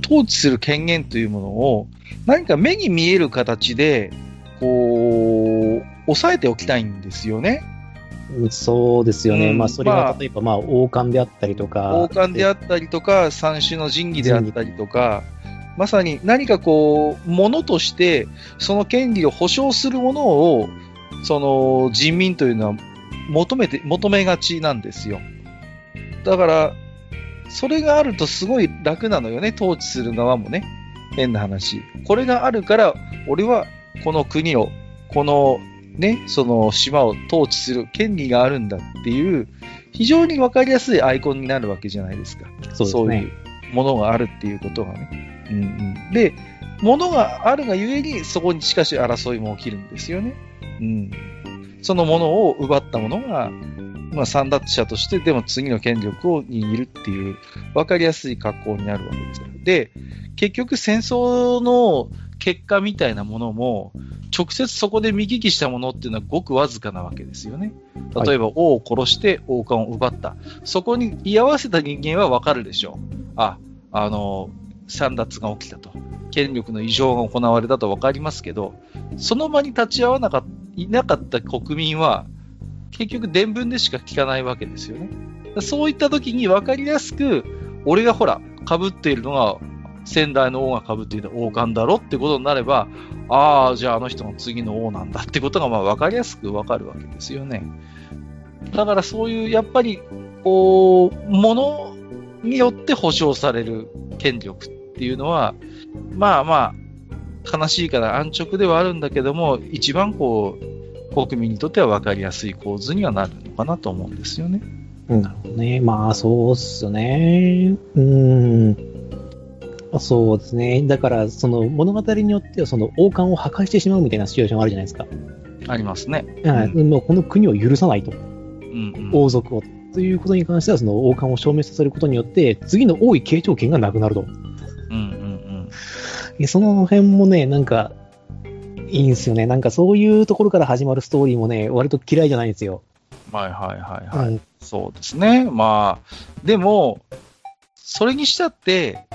S1: 統治する権限というものを何か目に見える形で、こう、抑えておきたいんですよね。
S2: うんそうですよね。
S1: うん
S2: まあ、それ
S1: まあ
S2: は例えば、まあ、王冠であったりとか。
S1: 王冠であったりとか、三種の神器であったりとか、まさに何かこう、ものとして、その権利を保障するものを、その人民というのは求めて、求めがちなんですよ。だから、それがあるとすごい楽なのよね、統治する側もね。変な話。これがあるから、俺はこの国を、このね、その島を統治する権利があるんだっていう、非常にわかりやすいアイコンになるわけじゃないですか。
S2: そうですね。
S1: いうものがあるっていうことがね。うんうん、で、ものがあるがゆえに、そこにしかし争いも起きるんですよね。うん。そのものを奪ったものが、まあ、三奪者として、でも次の権力を握るっていう、わかりやすい格好になるわけですよ。で、結局戦争の結果みたいなものも、直接そこで見聞きしたものっていうのはごくわずかなわけですよね。例えば、王を殺して王冠を奪った。そこに居合わせた人間はわかるでしょう。あ、あの、散奪が起きたと。権力の異常が行われたとわかりますけど、その場に立ち会わなかいなかった国民は、結局伝聞でしか聞かないわけですよね。そういった時に分かりやすく、俺がほら、被っているのが、先代の王が被っていた王冠だろってことになれば、ああ、じゃああの人の次の王なんだってことがまあ分かりやすく分かるわけですよね。だからそういう、やっぱり、こう、ものによって保障される権力っていうのは、まあまあ、悲しいから安直ではあるんだけども、一番こう、国民にとっては分かりやすい構図にはなるのかなと思うんですよね。
S2: なるほどね。まあ、そうっすね。うーん。まあそうですね。だから、その物語によっては、その王冠を破壊してしまうみたいなシチュエーションがあるじゃないですか。
S1: ありますね。
S2: はい。もうこの国を許さないと。
S1: うんうん。
S2: 王族を。ということに関しては、その王冠を消滅させることによって、次の王位継承権がなくなると。
S1: うんうん
S2: いやその辺もね、なんか、いいんですよね。なんかそういうところから始まるストーリーもね、割と嫌いじゃないんですよ。
S1: うん。はいはいはいはい。
S2: はい。
S1: そうですね。まあ、でも、それにしたって、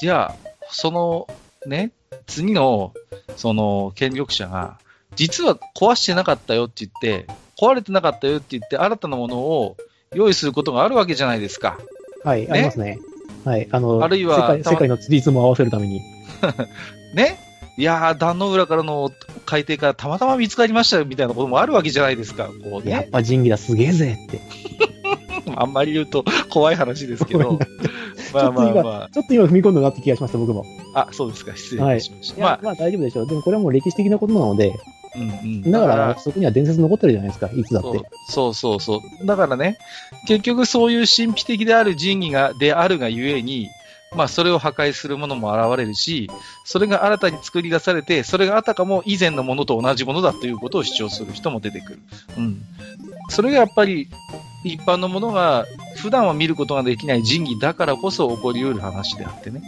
S1: じゃあ、その、ね、次の、その、権力者が、実は壊してなかったよって言って、壊れてなかったよって言って、新たなものを用意することがあるわけじゃないですか。
S2: はい、
S1: ね
S2: ありますね。はい。あの、
S1: あるいは
S2: 世界世界のリズムを合わせるために。
S1: ねいやー、壇の浦からの海底からたまたま見つかりましたよみたいなこともあるわけじゃないですか。こうね。
S2: やっぱ仁義だ、すげえぜって。
S1: あんまり言うと怖い話ですけど。まあまあまあ。
S2: ちょっと今踏み込んだなって気がしました、僕も。
S1: あ、そうですか。失礼いたしました。まあ、
S2: まあ大丈夫でしょう。でもこれはもう歴史的なことなので、
S1: うんうん。
S2: だからそこには伝説残ってるじゃないですか、いつだって。
S1: そうそうそうそう。だからね、結局そういう神秘的である神器が、であるがゆえに、まあそれを破壊するものも現れるし、それが新たに作り出されて、それがあたかも以前のものと同じものだということを主張する人も出てくる。うん。それがやっぱり、一般のものが普段は見ることができない神器だからこそ起こり得る話であってね。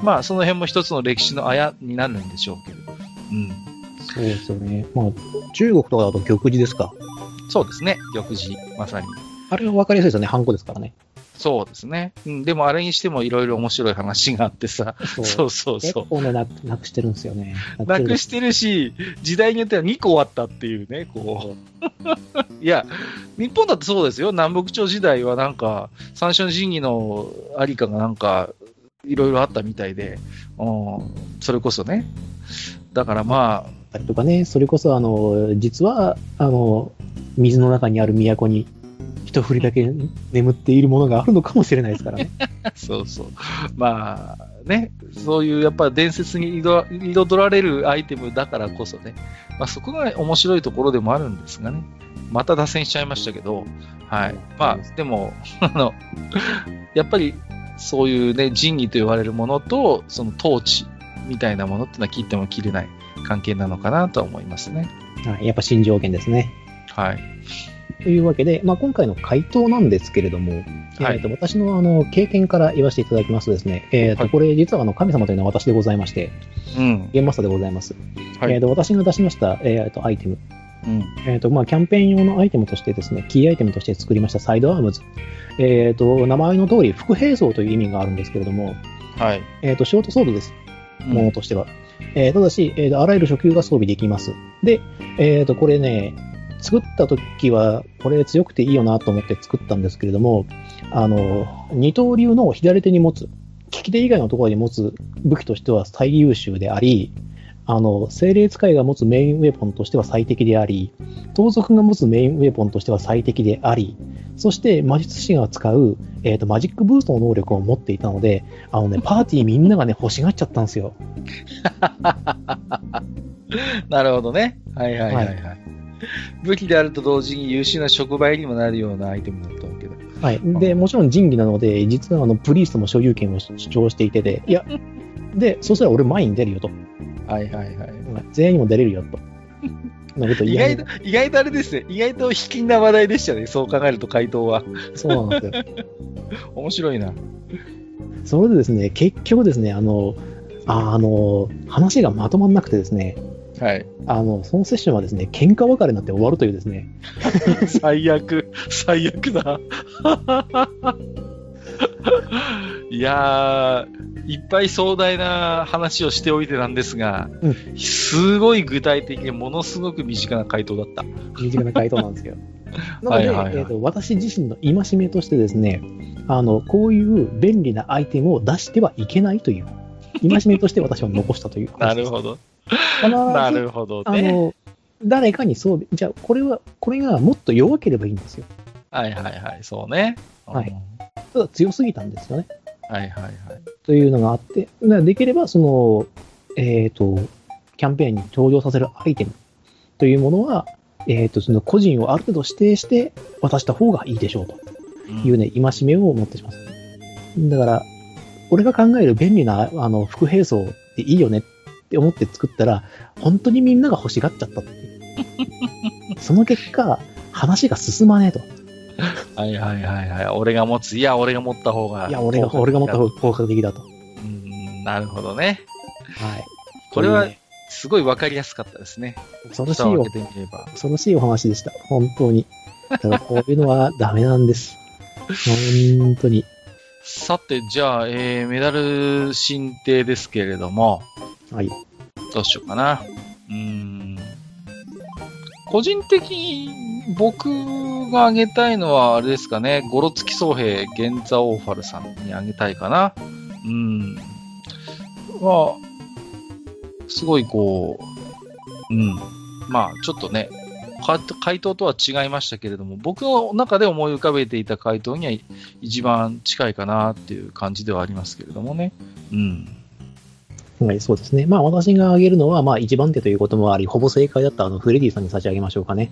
S1: まあその辺も一つの歴史のあやになるんでしょうけど。うん。
S2: そうですよね。まあ、中国とかだと玉璽ですか。
S1: そうですね。玉璽、まさに。
S2: あれは分かりやすいですよね、ハンコですからね。
S1: そうですね。うん、でもあれにしてもいろいろ面白い話があってさ、
S2: そう
S1: そうそうそ
S2: 結構ね、なくなくしてるんですよね。
S1: う。なくしてるし、時代によっては2個あったっていうね、こう。いや、日本だってそうですよ。南北朝時代はなんか、三種の神器のありかがなんか、いろいろあったみたいで、うん、それこそね。だからま
S2: たりとかね、それこそ、あの、実は、あの、水の中にある都に、一振りだけ眠っているものがあるのかもしれないですからね。
S1: あ、そうそう。まあ、ね、そういうやっぱ伝説に彩彩られるアイテムだからこそね、まあそこが面白いところでもあるんですがね。また脱線しちゃいましたけど、はい。まあ、でも、あの、やっぱり、そういうね、神器と言われるものと、その統治みたいなものってのは切っても切れない関係なのかなとは思いますね。
S2: はい、やっぱ新条件ですね。
S1: はい。
S2: というわけで、まあ、今回の回答なんですけれども、
S1: はい
S2: えーと私のあの経験から言わせていただきますとですね、えーと
S1: はい
S2: これ実はあの神様というのは私でございまして、
S1: うん。
S2: ゲームマスターでございます。
S1: はい
S2: えーと私が出しました、えーとアイテム、
S1: うん。
S2: えーとまあ、キャンペーン用のアイテムとしてですね、キーアイテムとして作りましたサイドアームズ。えーと名前の通り、副兵装という意味があるんですけれども、
S1: はい。
S2: えーとショートソードです。
S1: うん
S2: ものとしては。えーただし、えーとあらゆる初級が装備できます。で、えーとこれね、作った時は、これ強くていいよなと思って作ったんですけれども、あの、二刀流の左手に持つ、利き手以外のところに持つ武器としては最優秀であり、あの、精霊使いが持つメインウェポンとしては最適であり、盗賊が持つメインウェポンとしては最適であり、そして魔術師が使う、えーとマジックブーストの能力を持っていたので、あのね、パーティーみんながね、欲しがっちゃったんですよ。
S1: なるほどね。はいはいはいはい。武器であると同時に優秀な触媒にもなるようなアイテムだったわけだ。
S2: はい。で、もちろん仁義なので、実はあの、プリーストも所有権を主張していてで、いや、で、そしたら俺前に出るよと。
S1: はいはいはい。
S2: 全員にも出れるよと。なこと
S1: 意外と、意外とあれですね。意外と卑近な話題でしたね。そう考えると回答は。
S2: そうなんですよ。
S1: 面白いな。
S2: それでですね、結局ですね、あの、ああの、話がまとまんなくてですね、
S1: はい。
S2: あの、そのセッションはですね、喧嘩別れになって終わるというですね、
S1: 最悪。最悪だ。いやー、いっぱい壮大な話をしておいてなんですが、
S2: う
S1: すごい具体的でものすごく身近な回答だった。
S2: 身近な回答なんですけど。なので、
S1: はいはいはい
S2: えーと、私自身の戒めとしてですね、あの、こういう便利なアイテムを出してはいけないという、戒めとして私は残したというです。
S1: るほど。なるほどね。
S2: あの、誰かに装備、じゃあ、これは、これがもっと弱ければいいんですよ。
S1: はいはいはい。そうね。
S2: はい
S1: うん
S2: ただ強すぎたんですよね。
S1: はいはいはい。
S2: というのがあって、できれば、その、えっ、と、キャンペーンに登場させるアイテムというものは、えっ、と、その個人をある程度指定して渡した方がいいでしょうというね、戒めを持ってします。だから、俺が考える便利な、あの、副兵装でいいよねって思って作ったら、本当にみんなが欲しがっちゃったっていう。その結果、話が進まねえと。
S1: はいはいはいはい。俺が持つ。いや、俺が持った方が。
S2: いや、俺が、俺が持った方が効果的だと。
S1: うん、なるほどね。
S2: はい。
S1: これはすごいわかりやすかったですね。
S2: 恐ろしいお。恐ろしいお話でした。本当に。だからこういうのはダメなんです。本当に。
S1: さて、じゃあ、えー、メダル申請ですけれども、
S2: はい。
S1: どうしようかな。うん。個人的に僕が挙げたいのはあれですかね、ゴロツキ総兵、ゲンザオーファルさんに挙げたいかな。うん。は、すごいこう、うん。まあ、ちょっとね、回答とは違いましたけれども、僕の中で思い浮かべていた回答には一番近いかなっていう感じではありますけれどもね。うん。
S2: はい、そうですね。まあ私が挙げるのは、まあ一番手ということもあり、ほぼ正解だったあのフレディさんに差し上げましょうかね。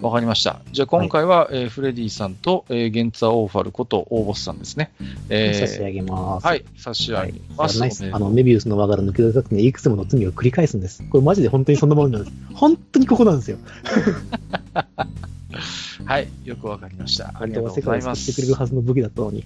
S1: わかりました。じゃあ今回は、えーフレディさんと、えーゲンツァオーファルことオーボスさんですね。えー
S2: 差し上げます。
S1: はい、差し上げます。
S2: ナイス。あの、メビウスの輪から抜け出さくて、いくつもの罪を繰り返すんです。これマジで本当にそんなもんなんです。本当にここなんですよ。
S1: はい、よくわかりました。ありがとうご
S2: 世界を
S1: ざいます。
S2: 救ってくれるはずの武器だったのに。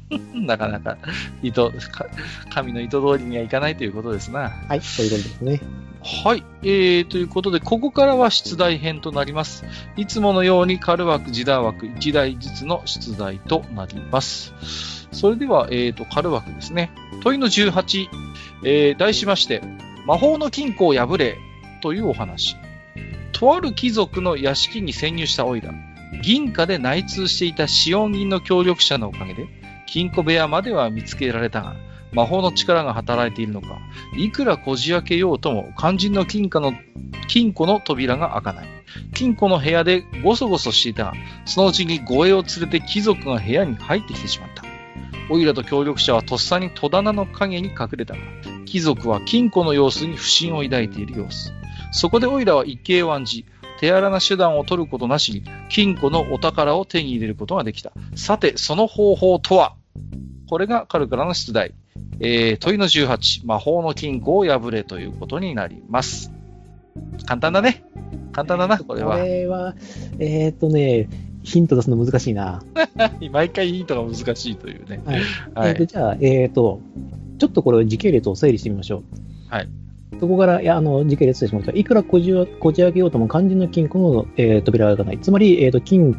S1: なかなか、意図、か神の意図通りにはいかないということですな。
S2: はい、そういうことですね。
S1: はい。えー、ということで、ここからは出題編となります。いつものように、カル枠、ジダー枠、1台ずつの出題となります。それでは、えーと、カル枠ですね。問いの18、えー、題しまして、魔法の金庫を破れというお話。とある貴族の屋敷に潜入したオイラ。銀貨で内通していたシオン銀の協力者のおかげで、金庫部屋までは見つけられたが、魔法の力が働いているのか、いくらこじ開けようとも、肝心の金貨の、金庫の扉が開かない。金庫の部屋でごそごそしていたが、そのうちに護衛を連れて貴族が部屋に入ってきてしまった。オイラと協力者はとっさに戸棚の影に隠れたが、貴族は金庫の様子に不審を抱いている様子。そこでオイラは一計を案じ、手荒な手段を取ることなしに、金庫のお宝を手に入れることができた。さて、その方法とは？これがカルからの出題。えー、問いの18、魔法の金庫を破れということになります。簡単だね。簡単だな、これは
S2: こ。れは、えーっとね、ヒント出すの難しいな。
S1: 毎回ヒントが難しいというね。
S2: はい。
S1: はい
S2: えー。じゃあ、えーっと、ちょっとこれ時系列を整理してみましょう。
S1: はい。
S2: そこから、いや、あの、時系列でしました。いくらこじこじ開けようとも肝心の金庫の、えー扉が開かない。つまり、えーっと、金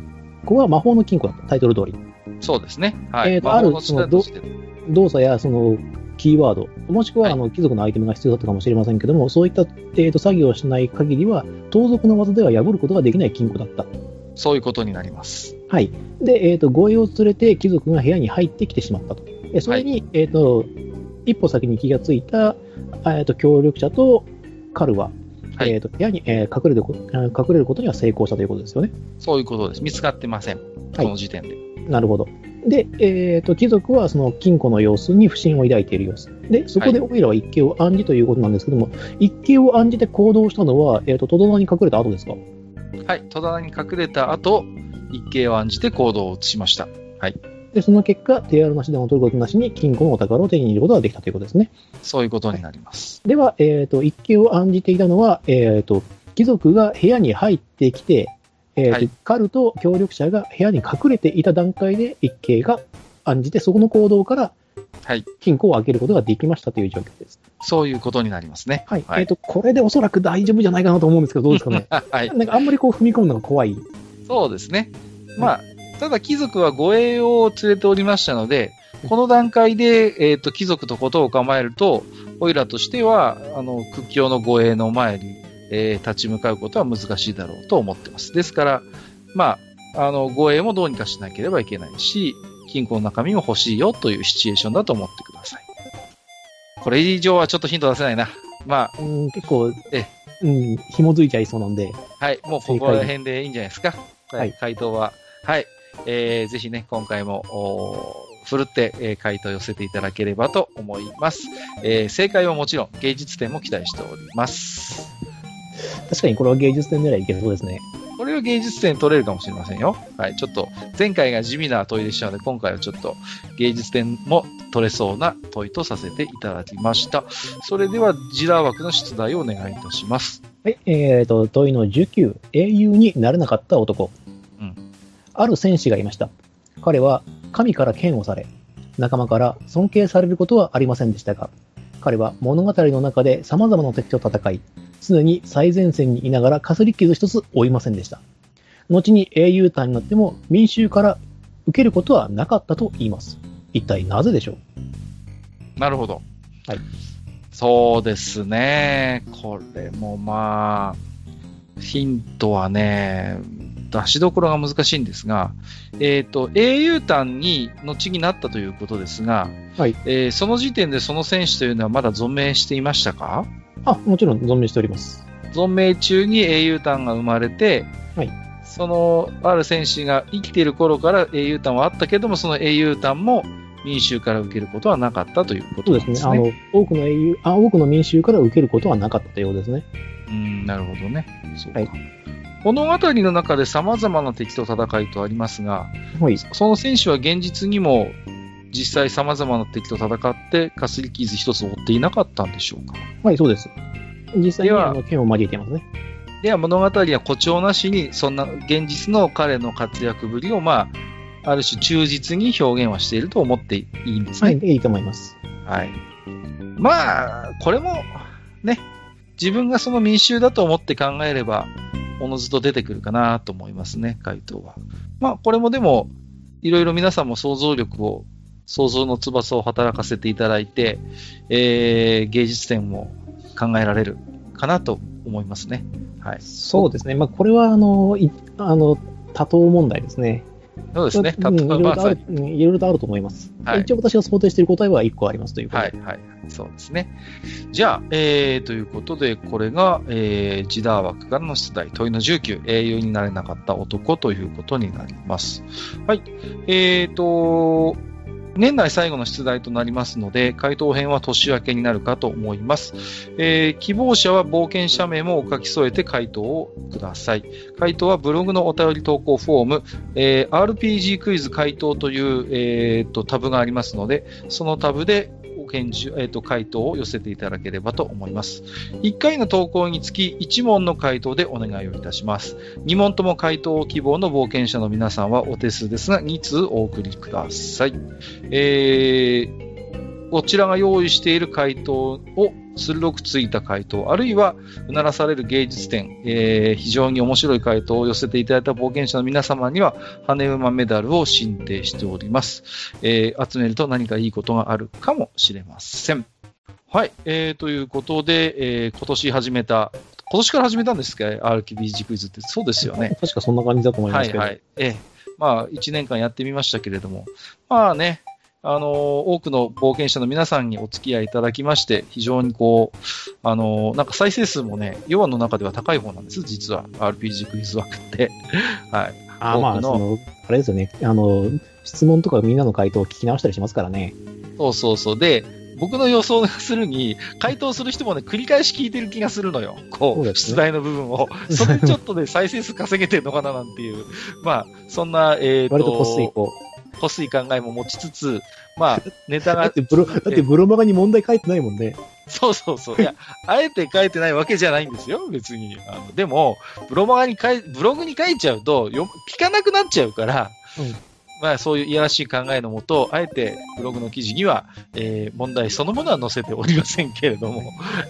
S2: 庫は魔法の金庫だった。タイトル通り。
S1: そうですね。はい。
S2: えーとあるその動作やそのキーワード、もしくは、
S1: はい
S2: あの貴族のアイテムが必要だったかもしれませんけども、そういった、えー、と作業をしない限りは、盗賊の技では破ることができない金庫だった。
S1: そういうことになります。
S2: はい。で、えっ、と、護衛を連れて貴族が部屋に入ってきてしまったと。えそれに、えっ、と、一歩先に気がついた、えっ、と、協力者とカルは、
S1: はい
S2: えっ、と、部屋に、えー隠れる隠れることには成功したということですよね。
S1: そういうことです。見つかってません。この時点で。
S2: なるほど。で、えっ、と、貴族はその金庫の様子に不審を抱いている様子。で、そこでオイラは一計を暗示ということなんですけども、一計を暗示で行動したのは、えっ、と、戸棚に隠れた後ですか？
S1: はい。戸棚に隠れた後、一計を案じて行動を移しました。
S2: で、その結果、手荒な手段を取ることなしに金庫のお宝を手に入れることができたということですね。
S1: そういうことになります。
S2: では、えっ、と、一計を暗示ていたのは、えっ、と、貴族が部屋に入ってきて、えーと
S1: はい
S2: カルと協力者が部屋に隠れていた段階で一計が暗示て、そこの行動から
S1: はい。
S2: 金庫を開けることができましたという状況です。
S1: そういうことになりますね。
S2: はい。
S1: はい
S2: えっ、と、これでおそらく大丈夫じゃないかなと思うんですけど、どうですかね。
S1: はい。
S2: なんかあんまりこう踏み込むのが怖い。
S1: そうですね。まあ、ただ貴族は護衛を連れておりましたので、この段階で、えっ、と、貴族とことを構えると、オイラとしては、あの、屈強の護衛の前に、えー立ち向かうことは難しいだろうと思ってます。ですから、まあ、あの、護衛もどうにかしなければいけないし、金庫の中身も欲しいよというシチュエーションだと思ってください。これ以上はちょっとヒント出せないな。まあ、
S2: うん、結構、
S1: え
S2: うん、紐づいちゃいそうなんで、
S1: はい、もうここら辺でいいんじゃないですか。
S2: はい
S1: はい、回答は。はい。えー、ぜひね、今回も、ふるって、えー回答を寄せていただければと思います。えー正解はもちろん芸術点も期待しております。
S2: 確かにこれは芸術点狙いいけそうですね。
S1: これは芸術点取れるかもしれませんよ。はい。ちょっと、前回が地味な問いでしたので、今回はちょっと芸術点も取れそうな問いとさせていただきました。それでは、ジダー枠の出題をお願いいたします。
S2: はい、えーと、問いの19、英雄になれなかった男。
S1: うん
S2: ある戦士がいました。彼は神から剣をされ、仲間から尊敬されることはありませんでしたが、彼は物語の中で様々な敵と戦い、常に最前線にいながらかすり傷一つ負いませんでした。後に英雄譚になっても民衆から受けることはなかったと言います。一体なぜでしょう？
S1: なるほど。
S2: はい。
S1: そうですね。これもまあ、ヒントはね、出しどころが難しいんですが、えっ、と、英雄譚に後になったということですが、
S2: はい
S1: えーその時点でその選手というのはまだ存命していましたか？
S2: あ、もちろん存命しております。
S1: 存命中に英雄譚が生まれて、
S2: はい
S1: その、ある選手が生きている頃から英雄譚はあったけども、その英雄譚も民衆から受けることはなかったというこ
S2: そうで
S1: となんですすね。
S2: ね。あの、多くの英雄、あ、多くの民衆から受けることはなかったようですね。
S1: うん、なるほどね。そうか。
S2: はい
S1: 物語の中で様々な敵と戦いとありますが、
S2: はい。
S1: その選手は現実にも実際様々な敵と戦って、かすり傷一つ負っていなかったんでしょうか。
S2: はい、そうです。実際に剣を交えていますね。
S1: では物語は誇張なしに、そんな現実の彼の活躍ぶりを、まあ、ある種忠実に表現はしていると思っていいんですね。
S2: はい、いいと思います。
S1: はい。まあ、これも、ね、自分がその民衆だと思って考えれば、おのずと出てくるかなと思いますね、回答は。まあ、これもでも、いろいろ皆さんも想像力を、想像の翼を働かせていただいて、えー、芸術点も考えられるかなと思いますね。はい。
S2: そうですね。まあ、これは、あの、いあの、多答問題ですね。
S1: そうですね。
S2: うんいろい
S1: まあ
S2: ろとある、うんいろいろとあると思います。
S1: はい
S2: 一応私が想定している答えは1個ありますということで。
S1: はい、はい。そうですね。じゃあ、えー、ということで、これが、えー、ジダー枠からの出題、問いの19、英雄になれなかった男ということになります。はい。えーと、年内最後の出題となりますので、回答編は年明けになるかと思います。えー希望者は冒険者名もお書き添えて回答をください。回答はブログのお便り投稿フォーム、えー RPG クイズ回答という、えーとタブがありますので、そのタブでご返事、えーと回答を寄せていただければと思います。1回の投稿につき1問の回答でお願いをいたします。2問とも回答を希望の冒険者の皆さんはお手数ですが2通お送りください。えーこちらが用意している回答を鋭くついた回答、あるいはうならされる芸術点、えー非常に面白い回答を寄せていただいた冒険者の皆様には、羽馬メダルを進呈しております。えー集めると何かいいことがあるかもしれません。はい、えー、ということで、えー今年始めた、今年から始めたんですか ?RKBG クイズって。そうですよね。
S2: 確かそんな感じだと思いますけど。
S1: はいはい。ええ。まあ、1年間やってみましたけれども、まあね、あのー多くの冒険者の皆さんにお付き合いいただきまして、非常にこう、あのーなんか再生数もね、ヨアの中では高い方なんです、実は。RPG クイズ枠って。はい。
S2: あまあ、その、あれですよね。あの、質問とかみんなの回答を聞き直したりしますからね。
S1: そうそうそう。で、僕の予想がするに、回答する人もね、繰り返し聞いてる気がするのよ。こう、出題の部分を。それでちょっとね、再生数稼げてるのかななんていう。まあ、そんな、えー、と、
S2: 割とこっすいこう。
S1: 欲しい考えも持ちつつ、まあ、ネタが
S2: だっ、てブロ、だってブロマガに問題書いてないもんね。
S1: そうそうそう。いや、あえて書いてないわけじゃないんですよ、別に。あのでも、ブロマガに書い、ブログに書いちゃうと、よ聞かなくなっちゃうから、
S2: うん
S1: まあ、そういういやらしい考えのもと、あえてブログの記事には、えー問題そのものは載せておりませんけれども、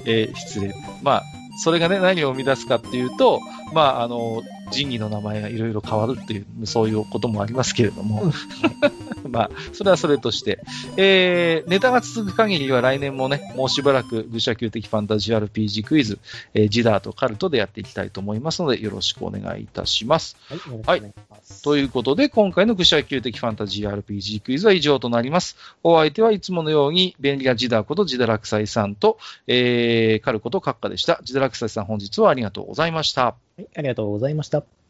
S1: えー失礼。まあ、それがね、何を生み出すかっていうと、まあ、あの、仁義の名前がいろいろ変わるっていう、そういうこともありますけれども、まあ、それはそれとして、えー、ネタが続く限りは来年もね、もうしばらく愚者級的ファンタジー RPG クイズ、えージダーとカルトでやっていきたいと思いますので、よろしくお願いいたします。
S2: はい、いします。
S1: ということで、今回の愚者級的ファンタジー RPG クイズは以上となります。お相手はいつものように、便利なジダーことジダラクサイさんと、えー、カルコとカッカでした。ジダラクサイさん本日はありがとうございました。
S2: はい、ありがとうございました。